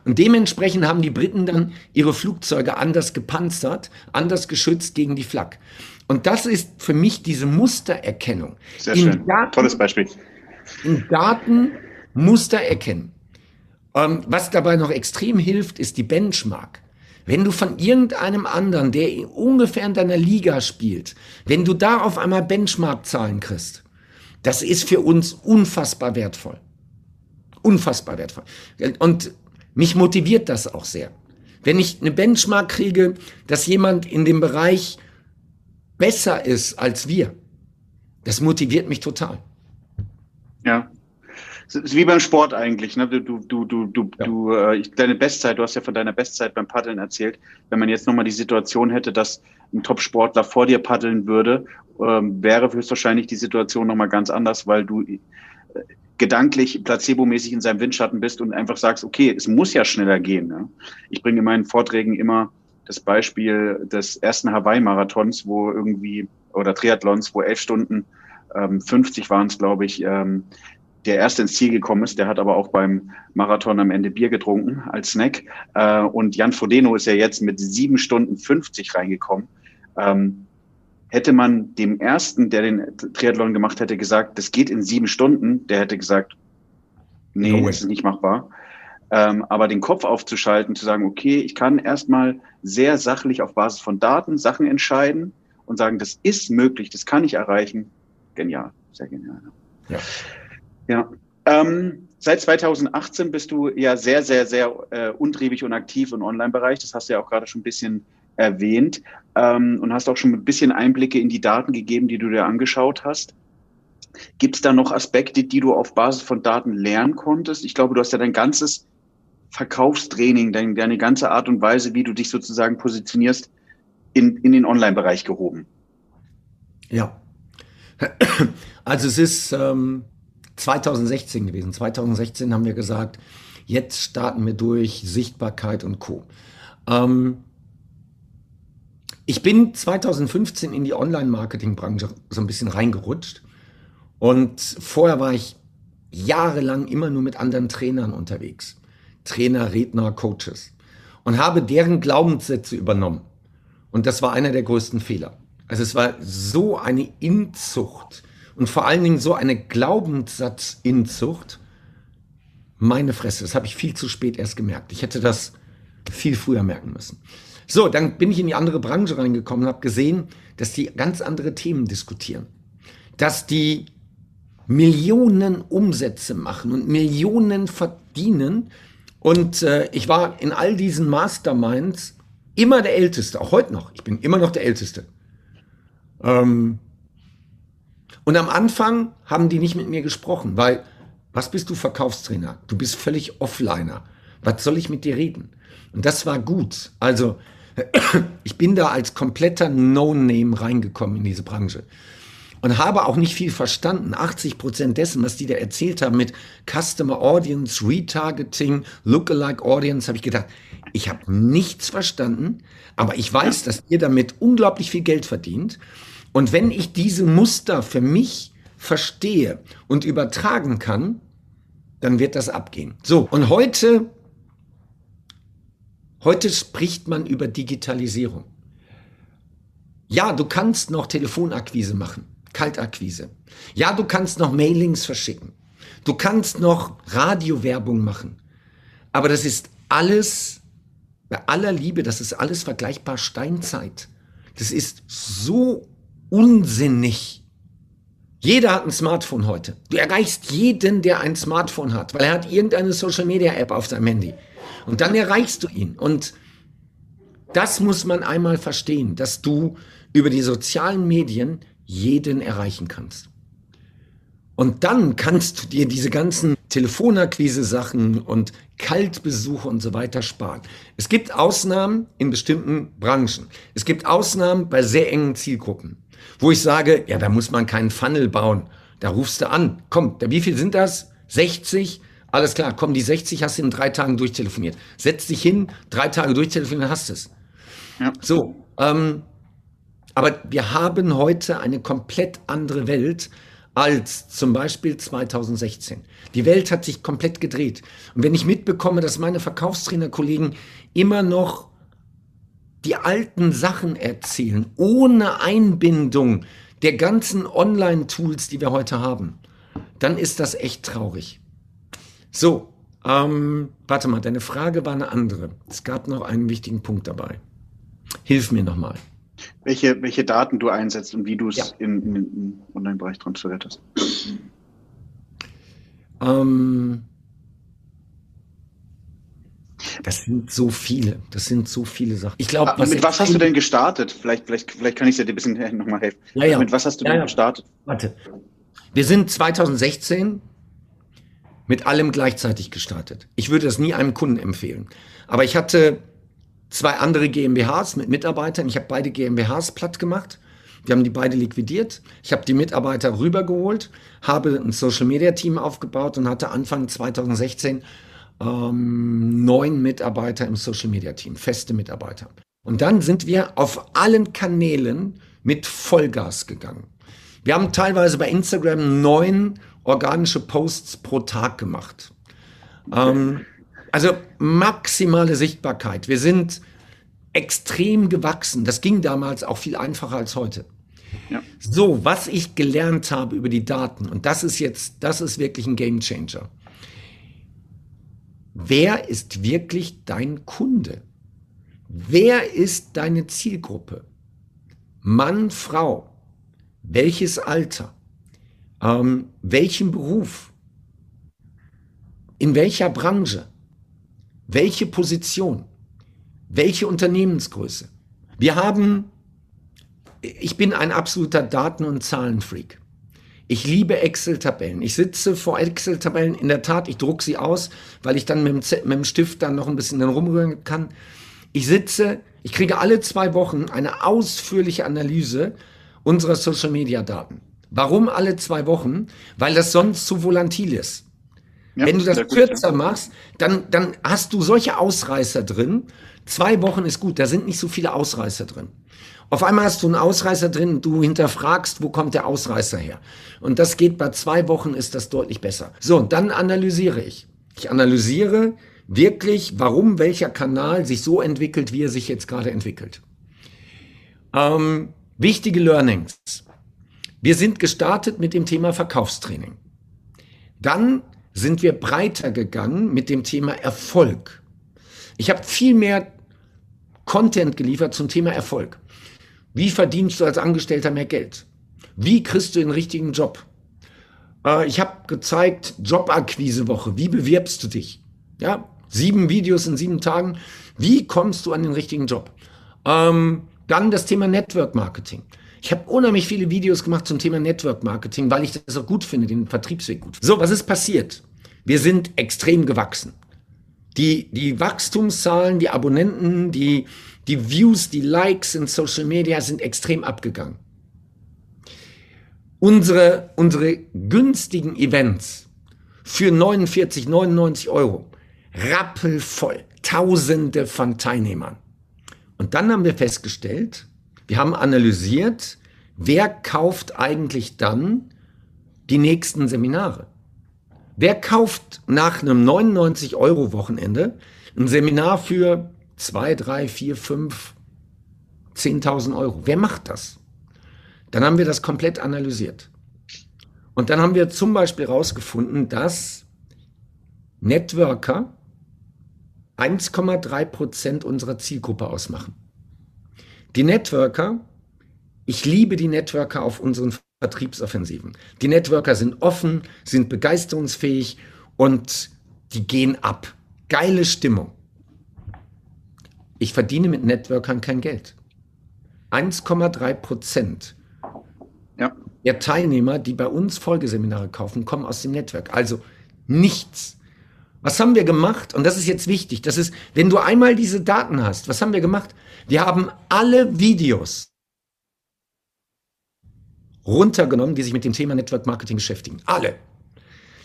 [SPEAKER 2] Und dementsprechend haben die Briten dann ihre Flugzeuge anders gepanzert, anders geschützt gegen die Flak. Und das ist für mich diese Mustererkennung.
[SPEAKER 1] Sehr in schön. Daten, Tolles Beispiel.
[SPEAKER 2] In Daten Muster erkennen. Ähm, was dabei noch extrem hilft, ist die Benchmark. Wenn du von irgendeinem anderen, der ungefähr in deiner Liga spielt, wenn du da auf einmal Benchmark-Zahlen kriegst, das ist für uns unfassbar wertvoll. Unfassbar wertvoll. Und mich motiviert das auch sehr. Wenn ich eine Benchmark kriege, dass jemand in dem Bereich besser ist als wir, das motiviert mich total.
[SPEAKER 1] Ja, es ist wie beim Sport eigentlich. Ne? Du, du, du, du, ja. du, äh, deine Bestzeit, du hast ja von deiner Bestzeit beim Paddeln erzählt. Wenn man jetzt nochmal die Situation hätte, dass ein Top-Sportler vor dir paddeln würde, ähm, wäre höchstwahrscheinlich die Situation nochmal ganz anders, weil du äh, gedanklich placebomäßig in seinem Windschatten bist und einfach sagst, okay, es muss ja schneller gehen. Ne? Ich bringe in meinen Vorträgen immer das Beispiel des ersten Hawaii-Marathons, wo irgendwie, oder Triathlons, wo elf Stunden ähm, 50 waren es, glaube ich, ähm, der erste ins Ziel gekommen ist. Der hat aber auch beim Marathon am Ende Bier getrunken als Snack. Äh, und Jan Frodeno ist ja jetzt mit sieben Stunden 50 reingekommen. Ähm, hätte man dem ersten, der den Triathlon gemacht hätte, gesagt, das geht in sieben Stunden, der hätte gesagt, nee, no das ist nicht machbar. Ähm, aber den Kopf aufzuschalten, zu sagen, okay, ich kann erstmal sehr sachlich auf Basis von Daten Sachen entscheiden und sagen, das ist möglich, das kann ich erreichen. Genial, sehr genial. Ja. Ja. Ähm, seit 2018 bist du ja sehr, sehr, sehr äh, untriebig und aktiv im Online-Bereich. Das hast du ja auch gerade schon ein bisschen erwähnt ähm, und hast auch schon ein bisschen Einblicke in die Daten gegeben, die du dir angeschaut hast. Gibt es da noch Aspekte, die du auf Basis von Daten lernen konntest? Ich glaube, du hast ja dein ganzes Verkaufstraining, dein, deine ganze Art und Weise, wie du dich sozusagen positionierst, in, in den Online-Bereich gehoben.
[SPEAKER 2] Ja. [clears throat] Also es ist ähm, 2016 gewesen. 2016 haben wir gesagt, jetzt starten wir durch Sichtbarkeit und Co. Ähm, ich bin 2015 in die Online-Marketing-Branche so ein bisschen reingerutscht. Und vorher war ich jahrelang immer nur mit anderen Trainern unterwegs. Trainer, Redner, Coaches. Und habe deren Glaubenssätze übernommen. Und das war einer der größten Fehler. Also es war so eine Inzucht und vor allen Dingen so eine Glaubenssatzinzucht. Meine Fresse, das habe ich viel zu spät erst gemerkt. Ich hätte das viel früher merken müssen. So, dann bin ich in die andere Branche reingekommen und habe gesehen, dass die ganz andere Themen diskutieren. Dass die Millionen Umsätze machen und Millionen verdienen. Und äh, ich war in all diesen Masterminds immer der Älteste, auch heute noch. Ich bin immer noch der Älteste. Ähm, und am Anfang haben die nicht mit mir gesprochen, weil, was bist du Verkaufstrainer? Du bist völlig Offliner. Was soll ich mit dir reden? Und das war gut. Also, [clears throat] ich bin da als kompletter No-Name reingekommen in diese Branche. und habe auch nicht viel verstanden. 80 Prozent dessen, was die da erzählt haben mit Customer Audience, Retargeting, Lookalike Audience, habe ich gedacht, ich habe nichts verstanden, aber ich weiß, dass ihr damit unglaublich viel Geld verdient. Und wenn ich diese Muster für mich verstehe und übertragen kann, dann wird das abgehen. So, und heute, heute spricht man über Digitalisierung. Ja, du kannst noch Telefonakquise machen, Kaltakquise. Ja, du kannst noch Mailings verschicken. Du kannst noch Radiowerbung machen. Aber das ist alles, bei aller Liebe, das ist alles vergleichbar Steinzeit. Das ist so unsinnig. Jeder hat ein Smartphone heute. Du erreichst jeden, der ein Smartphone hat, weil er hat irgendeine Social Media App auf seinem Handy. Und dann erreichst du ihn. Und das muss man einmal verstehen, dass du über die sozialen Medien jeden erreichen kannst. Und dann kannst du dir diese ganzen Telefonakquise-Sachen und Kaltbesuche und so weiter sparen. Es gibt Ausnahmen in bestimmten Branchen. Es gibt Ausnahmen bei sehr engen Zielgruppen, wo ich sage, ja, da muss man keinen Funnel bauen. Da rufst du an. Komm, wie viel sind das? 60? Alles klar, komm, die 60 hast du in drei Tagen durchtelefoniert. Setz dich hin, drei Tage durchtelefoniert, hast es. Ja. So, ähm, aber wir haben heute eine komplett andere Welt als zum Beispiel 2016. Die Welt hat sich komplett gedreht. Und wenn ich mitbekomme, dass meine Verkaufstrainerkollegen immer noch die alten Sachen erzählen, ohne Einbindung der ganzen Online-Tools, die wir heute haben, dann ist das echt traurig. So, ähm, warte mal, deine Frage war eine andere. Es gab noch einen wichtigen Punkt dabei. Hilf mir nochmal
[SPEAKER 1] welche, welche Daten du einsetzt und wie du es ja. in, in Online-Bereich transferiert hast.
[SPEAKER 2] Ähm, das sind so viele, das sind so viele Sachen.
[SPEAKER 1] Ich glaube, was mit was hast du denn gestartet? Vielleicht, vielleicht, vielleicht kann ich dir ein bisschen [laughs] nochmal helfen. Ja, ja. Mit was hast du ja, denn gestartet?
[SPEAKER 2] Warte. Wir sind 2016 mit allem gleichzeitig gestartet. Ich würde das nie einem Kunden empfehlen. Aber ich hatte zwei andere GmbHs mit Mitarbeitern. Ich habe beide GmbHs platt gemacht. Wir haben die beide liquidiert. Ich habe die Mitarbeiter rübergeholt, habe ein Social Media Team aufgebaut und hatte Anfang 2016 ähm, neun Mitarbeiter im Social Media Team, feste Mitarbeiter. Und dann sind wir auf allen Kanälen mit Vollgas gegangen. Wir haben teilweise bei Instagram neun organische Posts pro Tag gemacht. Ähm, also maximale Sichtbarkeit. Wir sind extrem gewachsen. Das ging damals auch viel einfacher als heute. Ja. So, was ich gelernt habe über die Daten, und das ist jetzt, das ist wirklich ein Game Changer. Wer ist wirklich dein Kunde? Wer ist deine Zielgruppe? Mann, Frau, welches Alter, ähm, welchen Beruf, in welcher Branche? Welche Position? Welche Unternehmensgröße? Wir haben, ich bin ein absoluter Daten- und Zahlenfreak. Ich liebe Excel-Tabellen. Ich sitze vor Excel-Tabellen. In der Tat, ich drucke sie aus, weil ich dann mit dem, Z mit dem Stift dann noch ein bisschen dann rumrühren kann. Ich sitze, ich kriege alle zwei Wochen eine ausführliche Analyse unserer Social-Media-Daten. Warum alle zwei Wochen? Weil das sonst zu volatil ist. Ja, Wenn du das kürzer gut, ja. machst, dann, dann hast du solche Ausreißer drin. Zwei Wochen ist gut, da sind nicht so viele Ausreißer drin. Auf einmal hast du einen Ausreißer drin, du hinterfragst, wo kommt der Ausreißer her? Und das geht bei zwei Wochen, ist das deutlich besser. So, dann analysiere ich. Ich analysiere wirklich, warum welcher Kanal sich so entwickelt, wie er sich jetzt gerade entwickelt. Ähm, wichtige Learnings. Wir sind gestartet mit dem Thema Verkaufstraining. Dann sind wir breiter gegangen mit dem Thema Erfolg. Ich habe viel mehr Content geliefert zum Thema Erfolg. Wie verdienst du als Angestellter mehr Geld? Wie kriegst du den richtigen Job? Äh, ich habe gezeigt, Jobakquisewoche. Wie bewirbst du dich? Ja, sieben Videos in sieben Tagen. Wie kommst du an den richtigen Job? Ähm, dann das Thema Network Marketing. Ich habe unheimlich viele Videos gemacht zum Thema Network Marketing, weil ich das auch gut finde, den Vertriebsweg gut. So, was ist passiert? Wir sind extrem gewachsen. Die, die Wachstumszahlen, die Abonnenten, die, die Views, die Likes in Social Media sind extrem abgegangen. Unsere, unsere günstigen Events für 49, 99 Euro, rappelvoll, tausende von Teilnehmern. Und dann haben wir festgestellt, wir haben analysiert, wer kauft eigentlich dann die nächsten Seminare? Wer kauft nach einem 99 Euro Wochenende ein Seminar für 2, 3, 4, 5, 10.000 Euro? Wer macht das? Dann haben wir das komplett analysiert. Und dann haben wir zum Beispiel herausgefunden, dass Networker 1,3 Prozent unserer Zielgruppe ausmachen. Die Networker, ich liebe die Networker auf unseren Vertriebsoffensiven. Die Networker sind offen, sind begeisterungsfähig und die gehen ab. Geile Stimmung. Ich verdiene mit Networkern kein Geld. 1,3 Prozent ja. der Teilnehmer, die bei uns Folgeseminare kaufen, kommen aus dem Network. Also nichts. Was haben wir gemacht? Und das ist jetzt wichtig. Das ist, wenn du einmal diese Daten hast, was haben wir gemacht? Wir haben alle Videos runtergenommen, die sich mit dem Thema Network Marketing beschäftigen. Alle.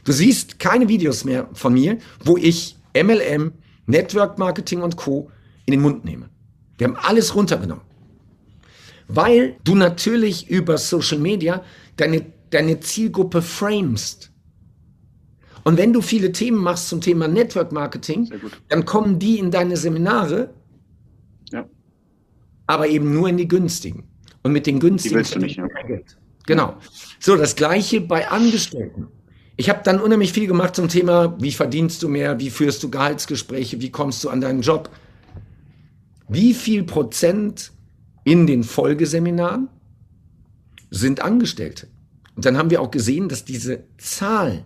[SPEAKER 2] Du siehst keine Videos mehr von mir, wo ich MLM, Network Marketing und Co. in den Mund nehme. Wir haben alles runtergenommen. Weil du natürlich über Social Media deine, deine Zielgruppe framest. Und wenn du viele Themen machst zum Thema Network Marketing, dann kommen die in deine Seminare, ja. aber eben nur in die günstigen. Und mit den günstigen
[SPEAKER 1] die willst du nicht, ja.
[SPEAKER 2] Geld. Genau. So, das gleiche bei Angestellten. Ich habe dann unheimlich viel gemacht zum Thema, wie verdienst du mehr, wie führst du Gehaltsgespräche, wie kommst du an deinen Job. Wie viel Prozent in den Folgeseminaren sind Angestellte? Und dann haben wir auch gesehen, dass diese Zahl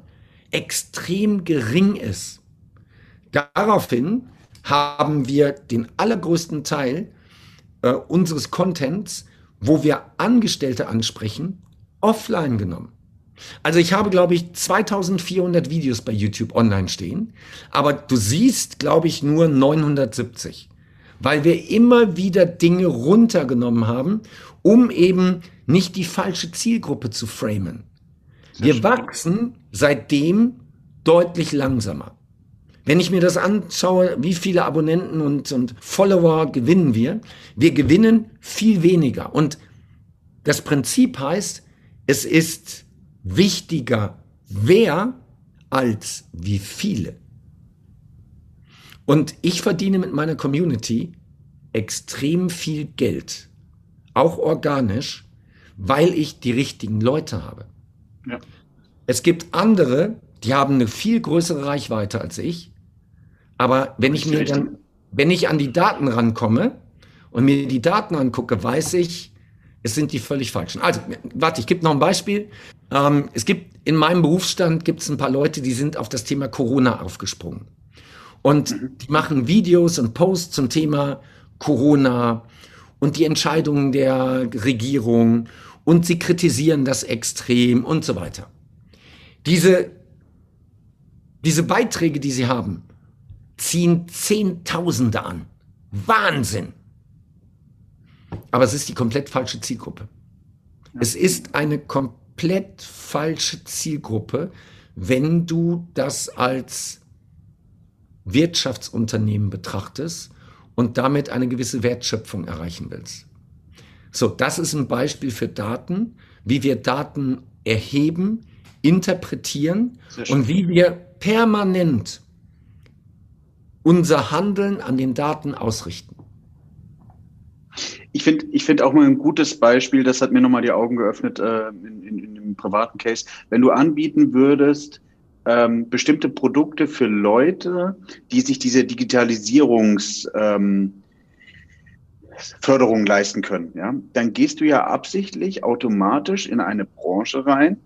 [SPEAKER 2] extrem gering ist. Daraufhin haben wir den allergrößten Teil äh, unseres Contents, wo wir Angestellte ansprechen, offline genommen. Also ich habe, glaube ich, 2400 Videos bei YouTube online stehen, aber du siehst, glaube ich, nur 970, weil wir immer wieder Dinge runtergenommen haben, um eben nicht die falsche Zielgruppe zu framen. Wir schön. wachsen seitdem deutlich langsamer. Wenn ich mir das anschaue, wie viele Abonnenten und, und Follower gewinnen wir, wir gewinnen viel weniger. Und das Prinzip heißt, es ist wichtiger, wer als wie viele. Und ich verdiene mit meiner Community extrem viel Geld, auch organisch, weil ich die richtigen Leute habe. Ja. Es gibt andere, die haben eine viel größere Reichweite als ich, aber wenn ich mir dann, wenn ich an die Daten rankomme und mir die Daten angucke, weiß ich, es sind die völlig falschen. Also, warte, ich gebe noch ein Beispiel. Ähm, es gibt in meinem Berufsstand gibt es ein paar Leute, die sind auf das Thema Corona aufgesprungen. Und mhm. die machen Videos und Posts zum Thema Corona und die Entscheidungen der Regierung und sie kritisieren das extrem und so weiter. Diese, diese Beiträge, die sie haben, ziehen Zehntausende an. Wahnsinn! Aber es ist die komplett falsche Zielgruppe. Es ist eine komplett falsche Zielgruppe, wenn du das als Wirtschaftsunternehmen betrachtest und damit eine gewisse Wertschöpfung erreichen willst. So, das ist ein Beispiel für Daten, wie wir Daten erheben, interpretieren und wie wir permanent unser Handeln an den Daten ausrichten.
[SPEAKER 1] Ich finde ich finde auch mal ein gutes Beispiel, das hat mir nochmal die Augen geöffnet äh, in, in, in einem privaten Case. Wenn du anbieten würdest, ähm, bestimmte Produkte für Leute, die sich diese Digitalisierungs ähm, Förderung leisten können, ja, dann gehst du ja absichtlich automatisch in eine Branche rein,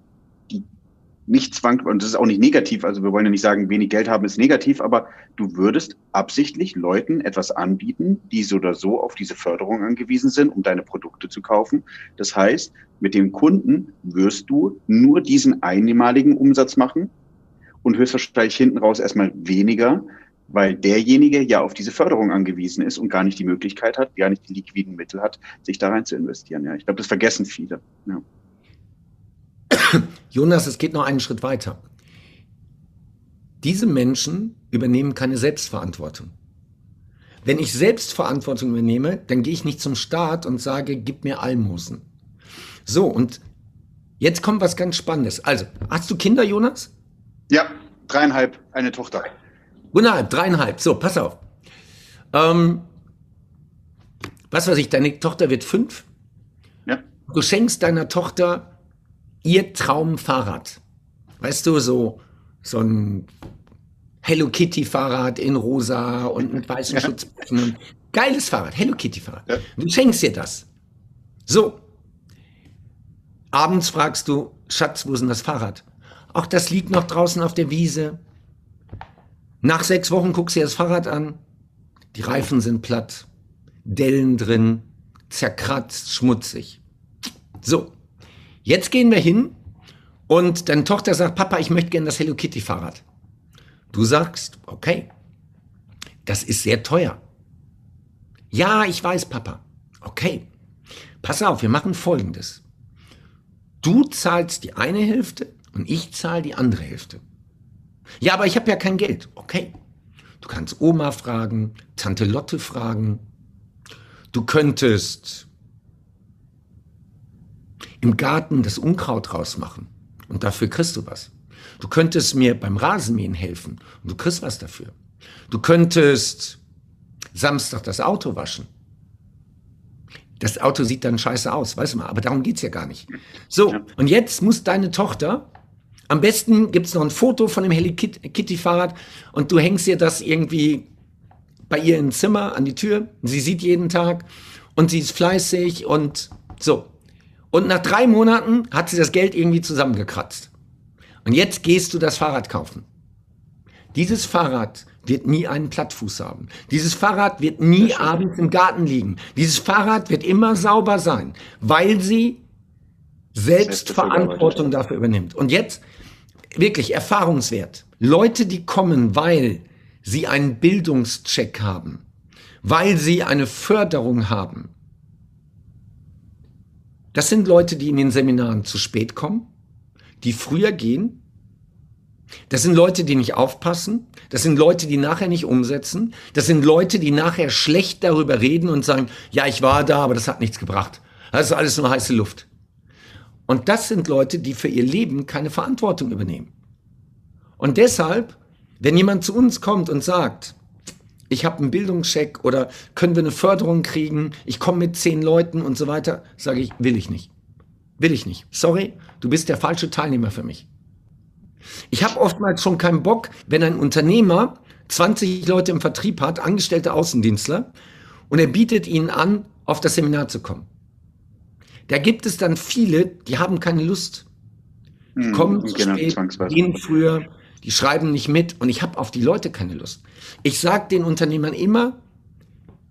[SPEAKER 1] nicht zwang, und das ist auch nicht negativ, also wir wollen ja nicht sagen, wenig Geld haben ist negativ, aber du würdest absichtlich Leuten etwas anbieten, die so oder so auf diese Förderung angewiesen sind, um deine Produkte zu kaufen. Das heißt, mit dem Kunden wirst du nur diesen einmaligen Umsatz machen und höchstwahrscheinlich hinten raus erstmal weniger, weil derjenige ja auf diese Förderung angewiesen ist und gar nicht die Möglichkeit hat, gar nicht die liquiden Mittel hat, sich da rein zu investieren. Ja, ich glaube, das vergessen viele. Ja. [coughs]
[SPEAKER 2] Jonas, es geht noch einen Schritt weiter. Diese Menschen übernehmen keine Selbstverantwortung. Wenn ich Selbstverantwortung übernehme, dann gehe ich nicht zum Staat und sage, gib mir Almosen. So, und jetzt kommt was ganz Spannendes. Also, hast du Kinder, Jonas?
[SPEAKER 1] Ja, dreieinhalb, eine Tochter.
[SPEAKER 2] Wunderbar, dreieinhalb. So, pass auf. Ähm, was weiß ich, deine Tochter wird fünf.
[SPEAKER 1] Ja.
[SPEAKER 2] Du schenkst deiner Tochter ihr Traumfahrrad. Weißt du, so, so ein Hello Kitty Fahrrad in rosa und mit weißen ja. Schutzblechen. Geiles Fahrrad, Hello Kitty Fahrrad. Ja. Du schenkst ihr das. So. Abends fragst du, Schatz, wo ist denn das Fahrrad? Ach, das liegt noch draußen auf der Wiese. Nach sechs Wochen guckst du dir das Fahrrad an. Die Reifen sind platt. Dellen drin. Zerkratzt, schmutzig. So. Jetzt gehen wir hin und deine Tochter sagt, Papa, ich möchte gerne das Hello Kitty Fahrrad. Du sagst, okay, das ist sehr teuer. Ja, ich weiß, Papa. Okay, pass auf, wir machen Folgendes. Du zahlst die eine Hälfte und ich zahle die andere Hälfte. Ja, aber ich habe ja kein Geld. Okay, du kannst Oma fragen, Tante Lotte fragen. Du könntest im Garten das Unkraut rausmachen und dafür kriegst du was. Du könntest mir beim Rasenmähen helfen und du kriegst was dafür. Du könntest Samstag das Auto waschen. Das Auto sieht dann scheiße aus, weißt du mal, aber darum geht's ja gar nicht. So, und jetzt muss deine Tochter, am besten gibt's noch ein Foto von dem Helly Kitty Fahrrad und du hängst ihr das irgendwie bei ihr im Zimmer an die Tür. Sie sieht jeden Tag und sie ist fleißig und so. Und nach drei Monaten hat sie das Geld irgendwie zusammengekratzt. Und jetzt gehst du das Fahrrad kaufen. Dieses Fahrrad wird nie einen Plattfuß haben. Dieses Fahrrad wird nie abends im Garten liegen. Dieses Fahrrad wird immer sauber sein, weil sie selbst Verantwortung dafür übernimmt. Und jetzt wirklich Erfahrungswert. Leute, die kommen, weil sie einen Bildungscheck haben, weil sie eine Förderung haben. Das sind Leute, die in den Seminaren zu spät kommen, die früher gehen. Das sind Leute, die nicht aufpassen. Das sind Leute, die nachher nicht umsetzen. Das sind Leute, die nachher schlecht darüber reden und sagen, ja, ich war da, aber das hat nichts gebracht. Das ist alles nur heiße Luft. Und das sind Leute, die für ihr Leben keine Verantwortung übernehmen. Und deshalb, wenn jemand zu uns kommt und sagt, ich habe einen Bildungscheck oder können wir eine Förderung kriegen, ich komme mit zehn Leuten und so weiter, sage ich, will ich nicht. Will ich nicht. Sorry, du bist der falsche Teilnehmer für mich. Ich habe oftmals schon keinen Bock, wenn ein Unternehmer 20 Leute im Vertrieb hat, angestellte Außendienstler, und er bietet ihnen an, auf das Seminar zu kommen. Da gibt es dann viele, die haben keine Lust. Die hm, kommen zu genau, spät, gehen früher, die schreiben nicht mit und ich habe auf die Leute keine Lust. Ich sage den Unternehmern immer,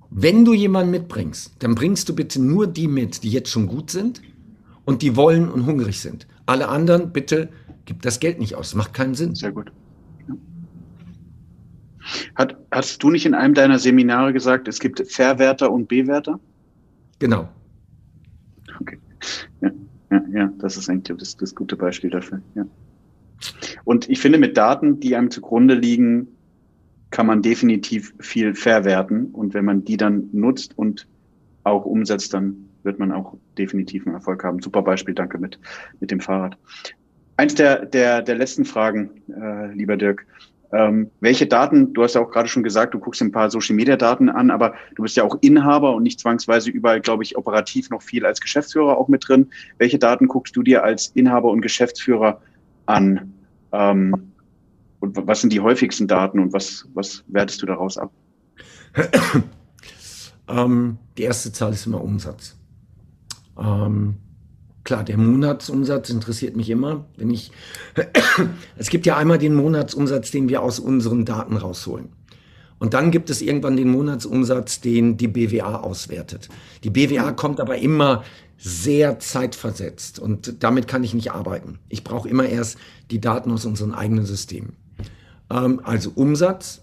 [SPEAKER 2] wenn du jemanden mitbringst, dann bringst du bitte nur die mit, die jetzt schon gut sind und die wollen und hungrig sind. Alle anderen, bitte, gib das Geld nicht aus. Macht keinen Sinn.
[SPEAKER 1] Sehr gut. Hat, hast du nicht in einem deiner Seminare gesagt, es gibt Verwerter und Bewerter?
[SPEAKER 2] Genau.
[SPEAKER 1] Ja, ja, ja das ist eigentlich das, das gute Beispiel dafür. Ja. Und ich finde, mit Daten, die einem zugrunde liegen, kann man definitiv viel verwerten. Und wenn man die dann nutzt und auch umsetzt, dann wird man auch definitiv einen Erfolg haben. Super Beispiel, danke mit, mit dem Fahrrad. Eins der, der, der letzten Fragen, äh, lieber Dirk. Ähm, welche Daten, du hast ja auch gerade schon gesagt, du guckst ein paar Social Media Daten an, aber du bist ja auch Inhaber und nicht zwangsweise überall, glaube ich, operativ noch viel als Geschäftsführer auch mit drin. Welche Daten guckst du dir als Inhaber und Geschäftsführer an? Ähm, und was sind die häufigsten Daten und was, was wertest du daraus ab?
[SPEAKER 2] ähm, die erste Zahl ist immer Umsatz. Ähm, klar, der Monatsumsatz interessiert mich immer. Wenn ich, [coughs] es gibt ja einmal den Monatsumsatz, den wir aus unseren Daten rausholen. Und dann gibt es irgendwann den Monatsumsatz, den die BWA auswertet. Die BWA kommt aber immer sehr zeitversetzt und damit kann ich nicht arbeiten. Ich brauche immer erst die Daten aus unseren eigenen Systemen. Ähm, also Umsatz.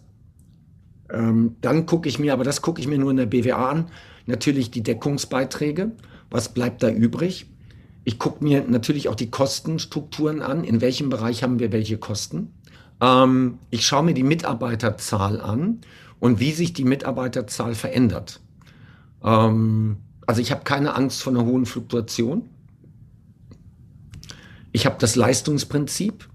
[SPEAKER 2] Ähm, dann gucke ich mir, aber das gucke ich mir nur in der BWA an, natürlich die Deckungsbeiträge was bleibt da übrig? Ich gucke mir natürlich auch die Kostenstrukturen an. In welchem Bereich haben wir welche Kosten? Ähm, ich schaue mir die Mitarbeiterzahl an und wie sich die Mitarbeiterzahl verändert. Ähm, also ich habe keine Angst vor einer hohen Fluktuation. Ich habe das Leistungsprinzip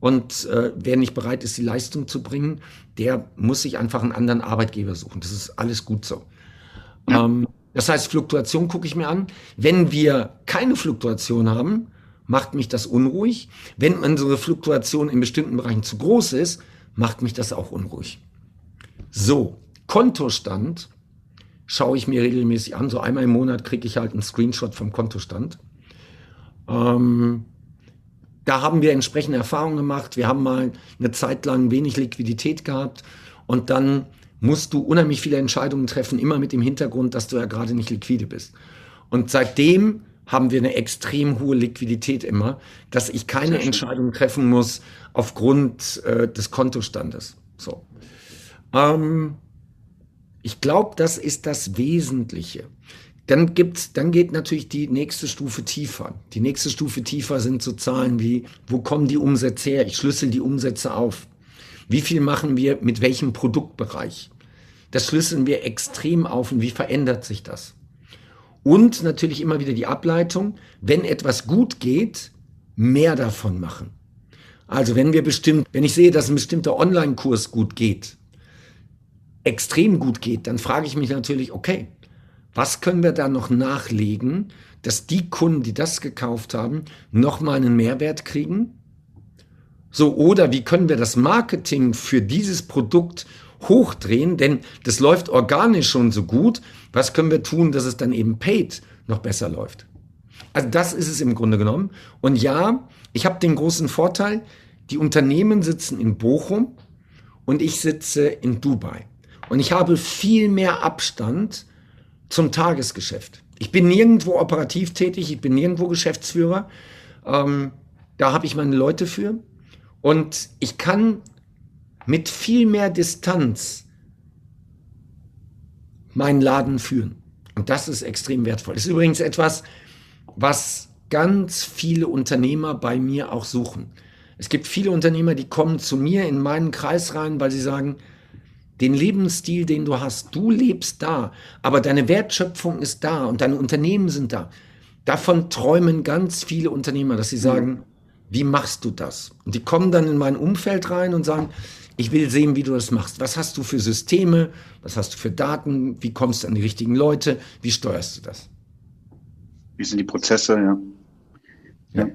[SPEAKER 2] und äh, wer nicht bereit ist, die Leistung zu bringen, der muss sich einfach einen anderen Arbeitgeber suchen. Das ist alles gut so. Ja. Ähm, das heißt, Fluktuation gucke ich mir an. Wenn wir keine Fluktuation haben, macht mich das unruhig. Wenn unsere Fluktuation in bestimmten Bereichen zu groß ist, macht mich das auch unruhig. So, Kontostand schaue ich mir regelmäßig an. So einmal im Monat kriege ich halt einen Screenshot vom Kontostand. Ähm, da haben wir entsprechende Erfahrungen gemacht. Wir haben mal eine Zeit lang wenig Liquidität gehabt und dann musst du unheimlich viele Entscheidungen treffen, immer mit dem Hintergrund, dass du ja gerade nicht liquide bist. Und seitdem haben wir eine extrem hohe Liquidität immer, dass ich keine Entscheidung treffen muss aufgrund äh, des Kontostandes. So. Ähm, ich glaube, das ist das Wesentliche. Dann gibt's, dann geht natürlich die nächste Stufe tiefer. Die nächste Stufe tiefer sind so Zahlen wie, wo kommen die Umsätze her? Ich schlüssel die Umsätze auf. Wie viel machen wir mit welchem Produktbereich? Das schlüsseln wir extrem auf und wie verändert sich das? Und natürlich immer wieder die Ableitung, wenn etwas gut geht, mehr davon machen. Also wenn wir bestimmt, wenn ich sehe, dass ein bestimmter Online-Kurs gut geht, extrem gut geht, dann frage ich mich natürlich, okay, was können wir da noch nachlegen, dass die Kunden, die das gekauft haben, nochmal einen Mehrwert kriegen? So, oder wie können wir das Marketing für dieses Produkt hochdrehen? Denn das läuft organisch schon so gut. Was können wir tun, dass es dann eben paid noch besser läuft? Also das ist es im Grunde genommen. Und ja, ich habe den großen Vorteil, die Unternehmen sitzen in Bochum und ich sitze in Dubai. Und ich habe viel mehr Abstand zum Tagesgeschäft. Ich bin nirgendwo operativ tätig, ich bin nirgendwo Geschäftsführer. Ähm, da habe ich meine Leute für. Und ich kann mit viel mehr Distanz meinen Laden führen. Und das ist extrem wertvoll. Das ist übrigens etwas, was ganz viele Unternehmer bei mir auch suchen. Es gibt viele Unternehmer, die kommen zu mir in meinen Kreis rein, weil sie sagen, den Lebensstil, den du hast, du lebst da, aber deine Wertschöpfung ist da und deine Unternehmen sind da. Davon träumen ganz viele Unternehmer, dass sie sagen, wie machst du das? Und die kommen dann in mein Umfeld rein und sagen, ich will sehen, wie du das machst. Was hast du für Systeme? Was hast du für Daten? Wie kommst du an die richtigen Leute? Wie steuerst du das?
[SPEAKER 1] Wie sind die Prozesse, ja. Ja.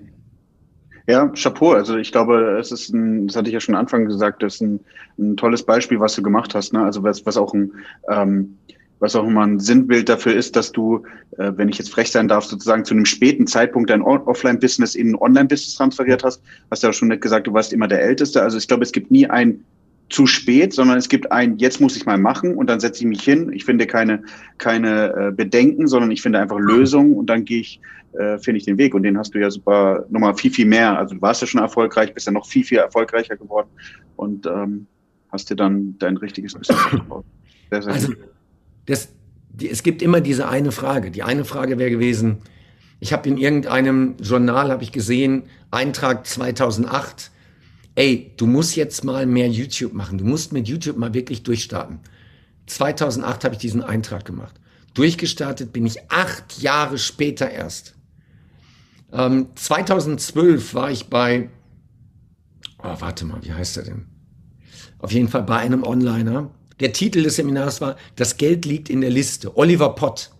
[SPEAKER 1] Ja, Chapeau. Also ich glaube, es ist ein, das hatte ich ja schon Anfang gesagt, das ist ein, ein tolles Beispiel, was du gemacht hast. Ne? Also was, was auch ein, ähm, was auch immer ein Sinnbild dafür ist, dass du, äh, wenn ich jetzt frech sein darf, sozusagen zu einem späten Zeitpunkt dein Offline-Business in ein Online-Business transferiert hast. Hast ja schon nicht gesagt, du warst immer der Älteste. Also ich glaube, es gibt nie ein zu spät, sondern es gibt ein, jetzt muss ich mal machen und dann setze ich mich hin. Ich finde keine, keine äh, Bedenken, sondern ich finde einfach Lösungen und dann gehe ich äh, finde ich den Weg. Und den hast du ja super nochmal viel, viel mehr. Also du warst ja schon erfolgreich, bist ja noch viel, viel erfolgreicher geworden und ähm, hast dir dann dein richtiges Business aufgebaut.
[SPEAKER 2] Sehr, sehr also, das, die, es gibt immer diese eine Frage. Die eine Frage wäre gewesen, ich habe in irgendeinem Journal, habe ich gesehen, Eintrag 2008, ey, du musst jetzt mal mehr YouTube machen. Du musst mit YouTube mal wirklich durchstarten. 2008 habe ich diesen Eintrag gemacht. Durchgestartet bin ich acht Jahre später erst. Ähm, 2012 war ich bei, oh, warte mal, wie heißt er denn? Auf jeden Fall bei einem Onliner. Der Titel des Seminars war Das Geld liegt in der Liste. Oliver Pott.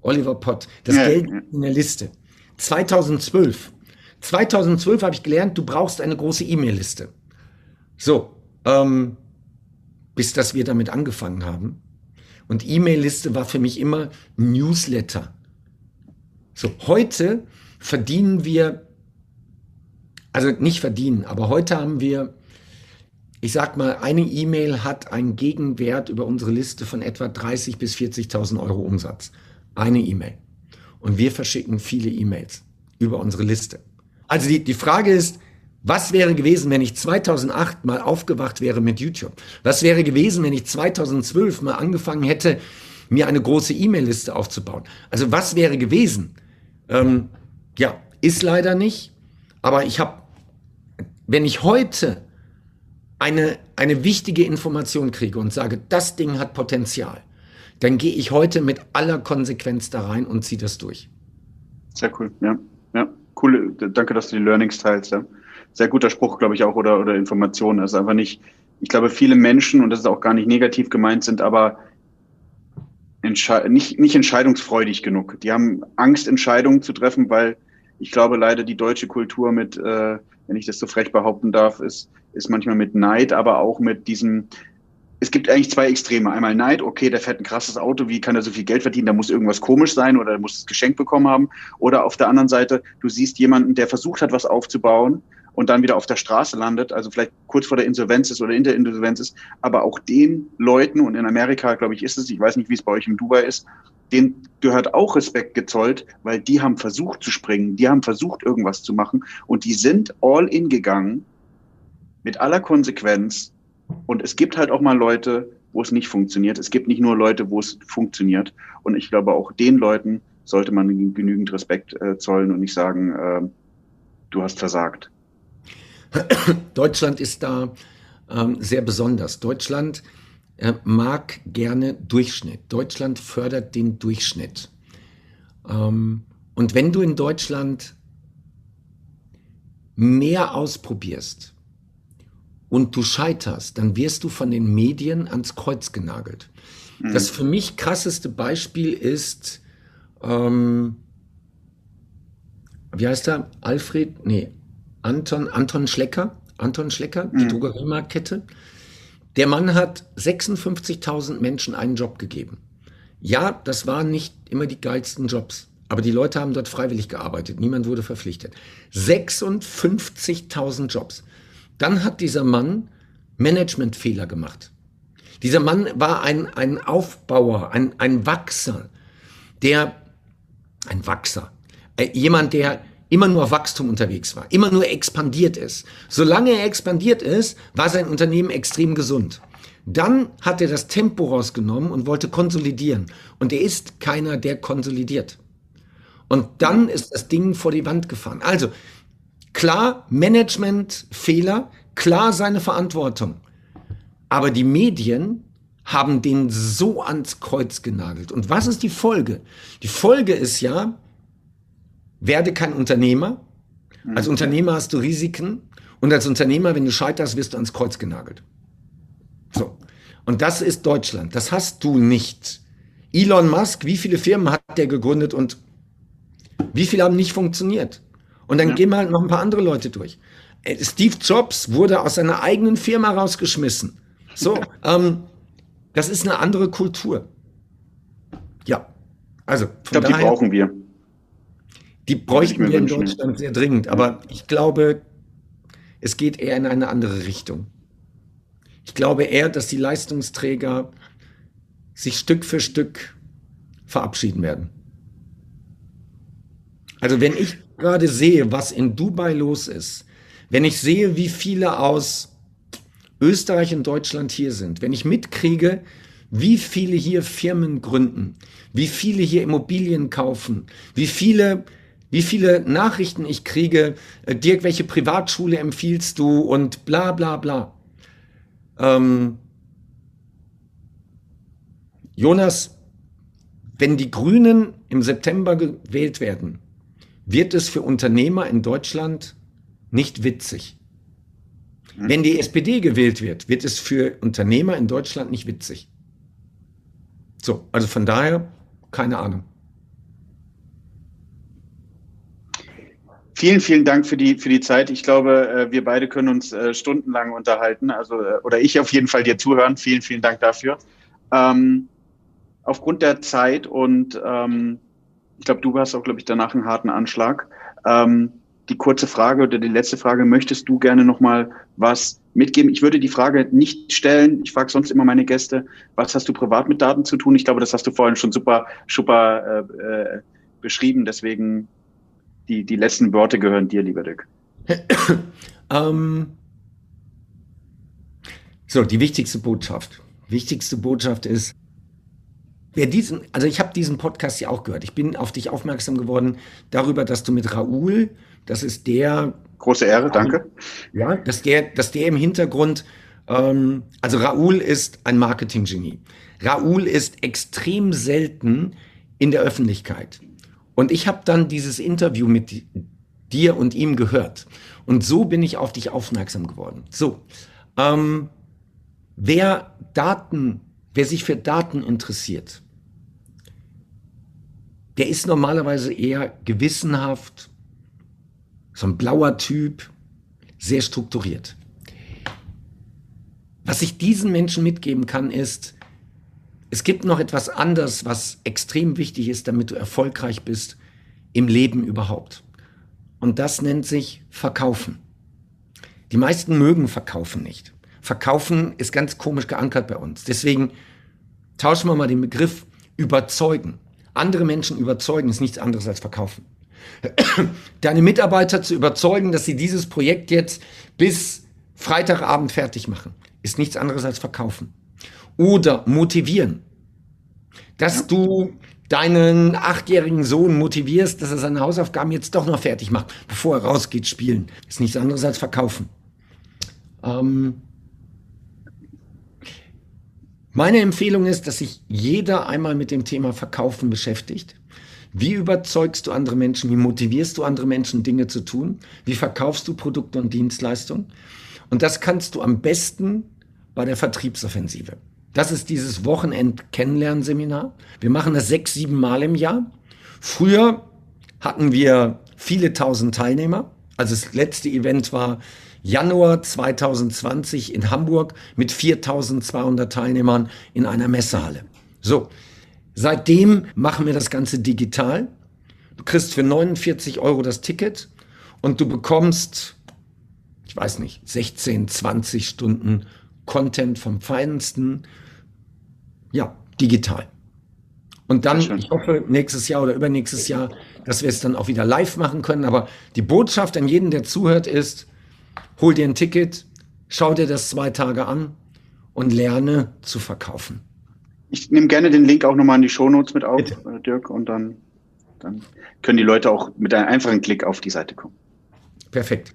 [SPEAKER 2] Oliver Pott. Das ja, Geld liegt in der Liste. 2012. 2012 habe ich gelernt, du brauchst eine große E-Mail-Liste. So, ähm, bis dass wir damit angefangen haben. Und E-Mail-Liste war für mich immer Newsletter. So, heute verdienen wir, also nicht verdienen, aber heute haben wir, ich sag mal, eine E-Mail hat einen Gegenwert über unsere Liste von etwa 30 bis 40.000 Euro Umsatz. Eine E-Mail. Und wir verschicken viele E-Mails über unsere Liste. Also die, die Frage ist, was wäre gewesen, wenn ich 2008 mal aufgewacht wäre mit YouTube? Was wäre gewesen, wenn ich 2012 mal angefangen hätte, mir eine große E-Mail-Liste aufzubauen? Also was wäre gewesen? Ähm, ja, ist leider nicht. Aber ich habe, wenn ich heute eine, eine wichtige Information kriege und sage, das Ding hat Potenzial, dann gehe ich heute mit aller Konsequenz da rein und ziehe das durch.
[SPEAKER 1] Sehr cool, ja. Ja, cool. Danke, dass du die Learnings teilst. Ja. Sehr guter Spruch, glaube ich, auch, oder, oder Information. Ist einfach nicht, ich glaube, viele Menschen, und das ist auch gar nicht negativ gemeint, sind aber nicht, nicht entscheidungsfreudig genug. Die haben Angst, Entscheidungen zu treffen, weil ich glaube leider die deutsche Kultur mit, äh, wenn ich das so frech behaupten darf, ist, ist manchmal mit Neid, aber auch mit diesem, es gibt eigentlich zwei Extreme. Einmal Neid, okay, der fährt ein krasses Auto, wie kann er so viel Geld verdienen? Da muss irgendwas komisch sein oder er muss das Geschenk bekommen haben. Oder auf der anderen Seite, du siehst jemanden, der versucht hat, was aufzubauen und dann wieder auf der Straße landet, also vielleicht kurz vor der Insolvenz ist oder in der Insolvenz ist, aber auch den Leuten, und in Amerika, glaube ich, ist es, ich weiß nicht, wie es bei euch in Dubai ist, denen gehört auch Respekt gezollt, weil die haben versucht zu springen, die haben versucht, irgendwas zu machen und die sind all in gegangen mit aller Konsequenz. Und es gibt halt auch mal Leute, wo es nicht funktioniert. Es gibt nicht nur Leute, wo es funktioniert. Und ich glaube, auch den Leuten sollte man genügend Respekt äh, zollen und nicht sagen, äh, du hast versagt. [coughs]
[SPEAKER 2] Deutschland ist da ähm, sehr besonders. Deutschland äh, mag gerne Durchschnitt. Deutschland fördert den Durchschnitt. Ähm, und wenn du in Deutschland mehr ausprobierst und du scheiterst, dann wirst du von den Medien ans Kreuz genagelt. Mhm. Das für mich krasseste Beispiel ist, ähm, wie heißt er? Alfred? Nee, Anton, Anton Schlecker, Anton Schlecker, die mhm. Drogeriemarktkette. Der Mann hat 56.000 Menschen einen Job gegeben. Ja, das waren nicht immer die geilsten Jobs, aber die Leute haben dort freiwillig gearbeitet. Niemand wurde verpflichtet. 56.000 Jobs. Dann hat dieser Mann Managementfehler gemacht. Dieser Mann war ein, ein Aufbauer, ein, ein Wachser, der, ein Wachser, äh, jemand, der immer nur auf Wachstum unterwegs war, immer nur expandiert ist. Solange er expandiert ist, war sein Unternehmen extrem gesund. Dann hat er das Tempo rausgenommen und wollte konsolidieren. Und er ist keiner, der konsolidiert. Und dann ist das Ding vor die Wand gefahren. Also klar Managementfehler, klar seine Verantwortung. Aber die Medien haben den so ans Kreuz genagelt. Und was ist die Folge? Die Folge ist ja, werde kein Unternehmer. Als mhm. Unternehmer hast du Risiken und als Unternehmer, wenn du scheiterst, wirst du ans Kreuz genagelt. So. Und das ist Deutschland. Das hast du nicht. Elon Musk, wie viele Firmen hat der gegründet und wie viele haben nicht funktioniert? Und dann ja. gehen mal noch ein paar andere Leute durch. Äh, Steve Jobs wurde aus seiner eigenen Firma rausgeschmissen. So, [laughs] ähm, das ist eine andere Kultur. Ja, also
[SPEAKER 1] ich glaube, die brauchen wir.
[SPEAKER 2] Die bräuchten wir in Deutschland sehr dringend, aber ich glaube, es geht eher in eine andere Richtung. Ich glaube eher, dass die Leistungsträger sich Stück für Stück verabschieden werden. Also wenn ich gerade sehe, was in Dubai los ist, wenn ich sehe, wie viele aus Österreich und Deutschland hier sind, wenn ich mitkriege, wie viele hier Firmen gründen, wie viele hier Immobilien kaufen, wie viele wie viele Nachrichten ich kriege, äh, Dirk, welche Privatschule empfiehlst du und bla bla bla. Ähm, Jonas, wenn die Grünen im September gewählt werden, wird es für Unternehmer in Deutschland nicht witzig. Hm. Wenn die SPD gewählt wird, wird es für Unternehmer in Deutschland nicht witzig. So, also von daher, keine Ahnung.
[SPEAKER 1] Vielen, vielen Dank für die, für die Zeit. Ich glaube, äh, wir beide können uns äh, stundenlang unterhalten. Also, äh, oder ich auf jeden Fall dir zuhören. Vielen, vielen Dank dafür. Ähm, aufgrund der Zeit und ähm, ich glaube, du hast auch, glaube ich, danach einen harten Anschlag. Ähm, die kurze Frage oder die letzte Frage, möchtest du gerne nochmal was mitgeben? Ich würde die Frage nicht stellen. Ich frage sonst immer meine Gäste, was hast du privat mit Daten zu tun? Ich glaube, das hast du vorhin schon super, super äh, äh, beschrieben. Deswegen die, die letzten Worte gehören dir, lieber Dirk. [coughs]
[SPEAKER 2] ähm, so, die wichtigste Botschaft. Wichtigste Botschaft ist, wer diesen, also ich habe diesen Podcast ja auch gehört. Ich bin auf dich aufmerksam geworden darüber, dass du mit Raoul, das ist der.
[SPEAKER 1] Große Ehre, danke.
[SPEAKER 2] Ja, dass der, dass der im Hintergrund, ähm, also Raoul ist ein Marketinggenie. Raoul ist extrem selten in der Öffentlichkeit. Und ich habe dann dieses Interview mit dir und ihm gehört. Und so bin ich auf dich aufmerksam geworden. So, ähm, wer Daten, wer sich für Daten interessiert, der ist normalerweise eher gewissenhaft, so ein blauer Typ, sehr strukturiert. Was ich diesen Menschen mitgeben kann, ist, es gibt noch etwas anderes, was extrem wichtig ist, damit du erfolgreich bist im Leben überhaupt. Und das nennt sich Verkaufen. Die meisten mögen Verkaufen nicht. Verkaufen ist ganz komisch geankert bei uns. Deswegen tauschen wir mal den Begriff überzeugen. Andere Menschen überzeugen ist nichts anderes als verkaufen. [clears throat] Deine Mitarbeiter zu überzeugen, dass sie dieses Projekt jetzt bis Freitagabend fertig machen, ist nichts anderes als verkaufen. Oder motivieren. Dass du deinen achtjährigen Sohn motivierst, dass er seine Hausaufgaben jetzt doch noch fertig macht, bevor er rausgeht spielen, ist nichts anderes als verkaufen. Ähm meine Empfehlung ist, dass sich jeder einmal mit dem Thema Verkaufen beschäftigt. Wie überzeugst du andere Menschen? Wie motivierst du andere Menschen, Dinge zu tun? Wie verkaufst du Produkte und Dienstleistungen? Und das kannst du am besten bei der Vertriebsoffensive. Das ist dieses Wochenend-Kennenlernseminar. Wir machen das sechs, sieben Mal im Jahr. Früher hatten wir viele tausend Teilnehmer. Also das letzte Event war Januar 2020 in Hamburg mit 4200 Teilnehmern in einer Messehalle. So, seitdem machen wir das Ganze digital. Du kriegst für 49 Euro das Ticket und du bekommst, ich weiß nicht, 16, 20 Stunden Content vom Feinsten, ja, digital. Und dann, ich hoffe, nächstes Jahr oder übernächstes Jahr, dass wir es dann auch wieder live machen können. Aber die Botschaft an jeden, der zuhört, ist, hol dir ein Ticket, schau dir das zwei Tage an und lerne zu verkaufen.
[SPEAKER 1] Ich nehme gerne den Link auch nochmal in die Shownotes mit auf, Bitte. Äh, Dirk, und dann, dann können die Leute auch mit einem einfachen Klick auf die Seite kommen.
[SPEAKER 2] Perfekt.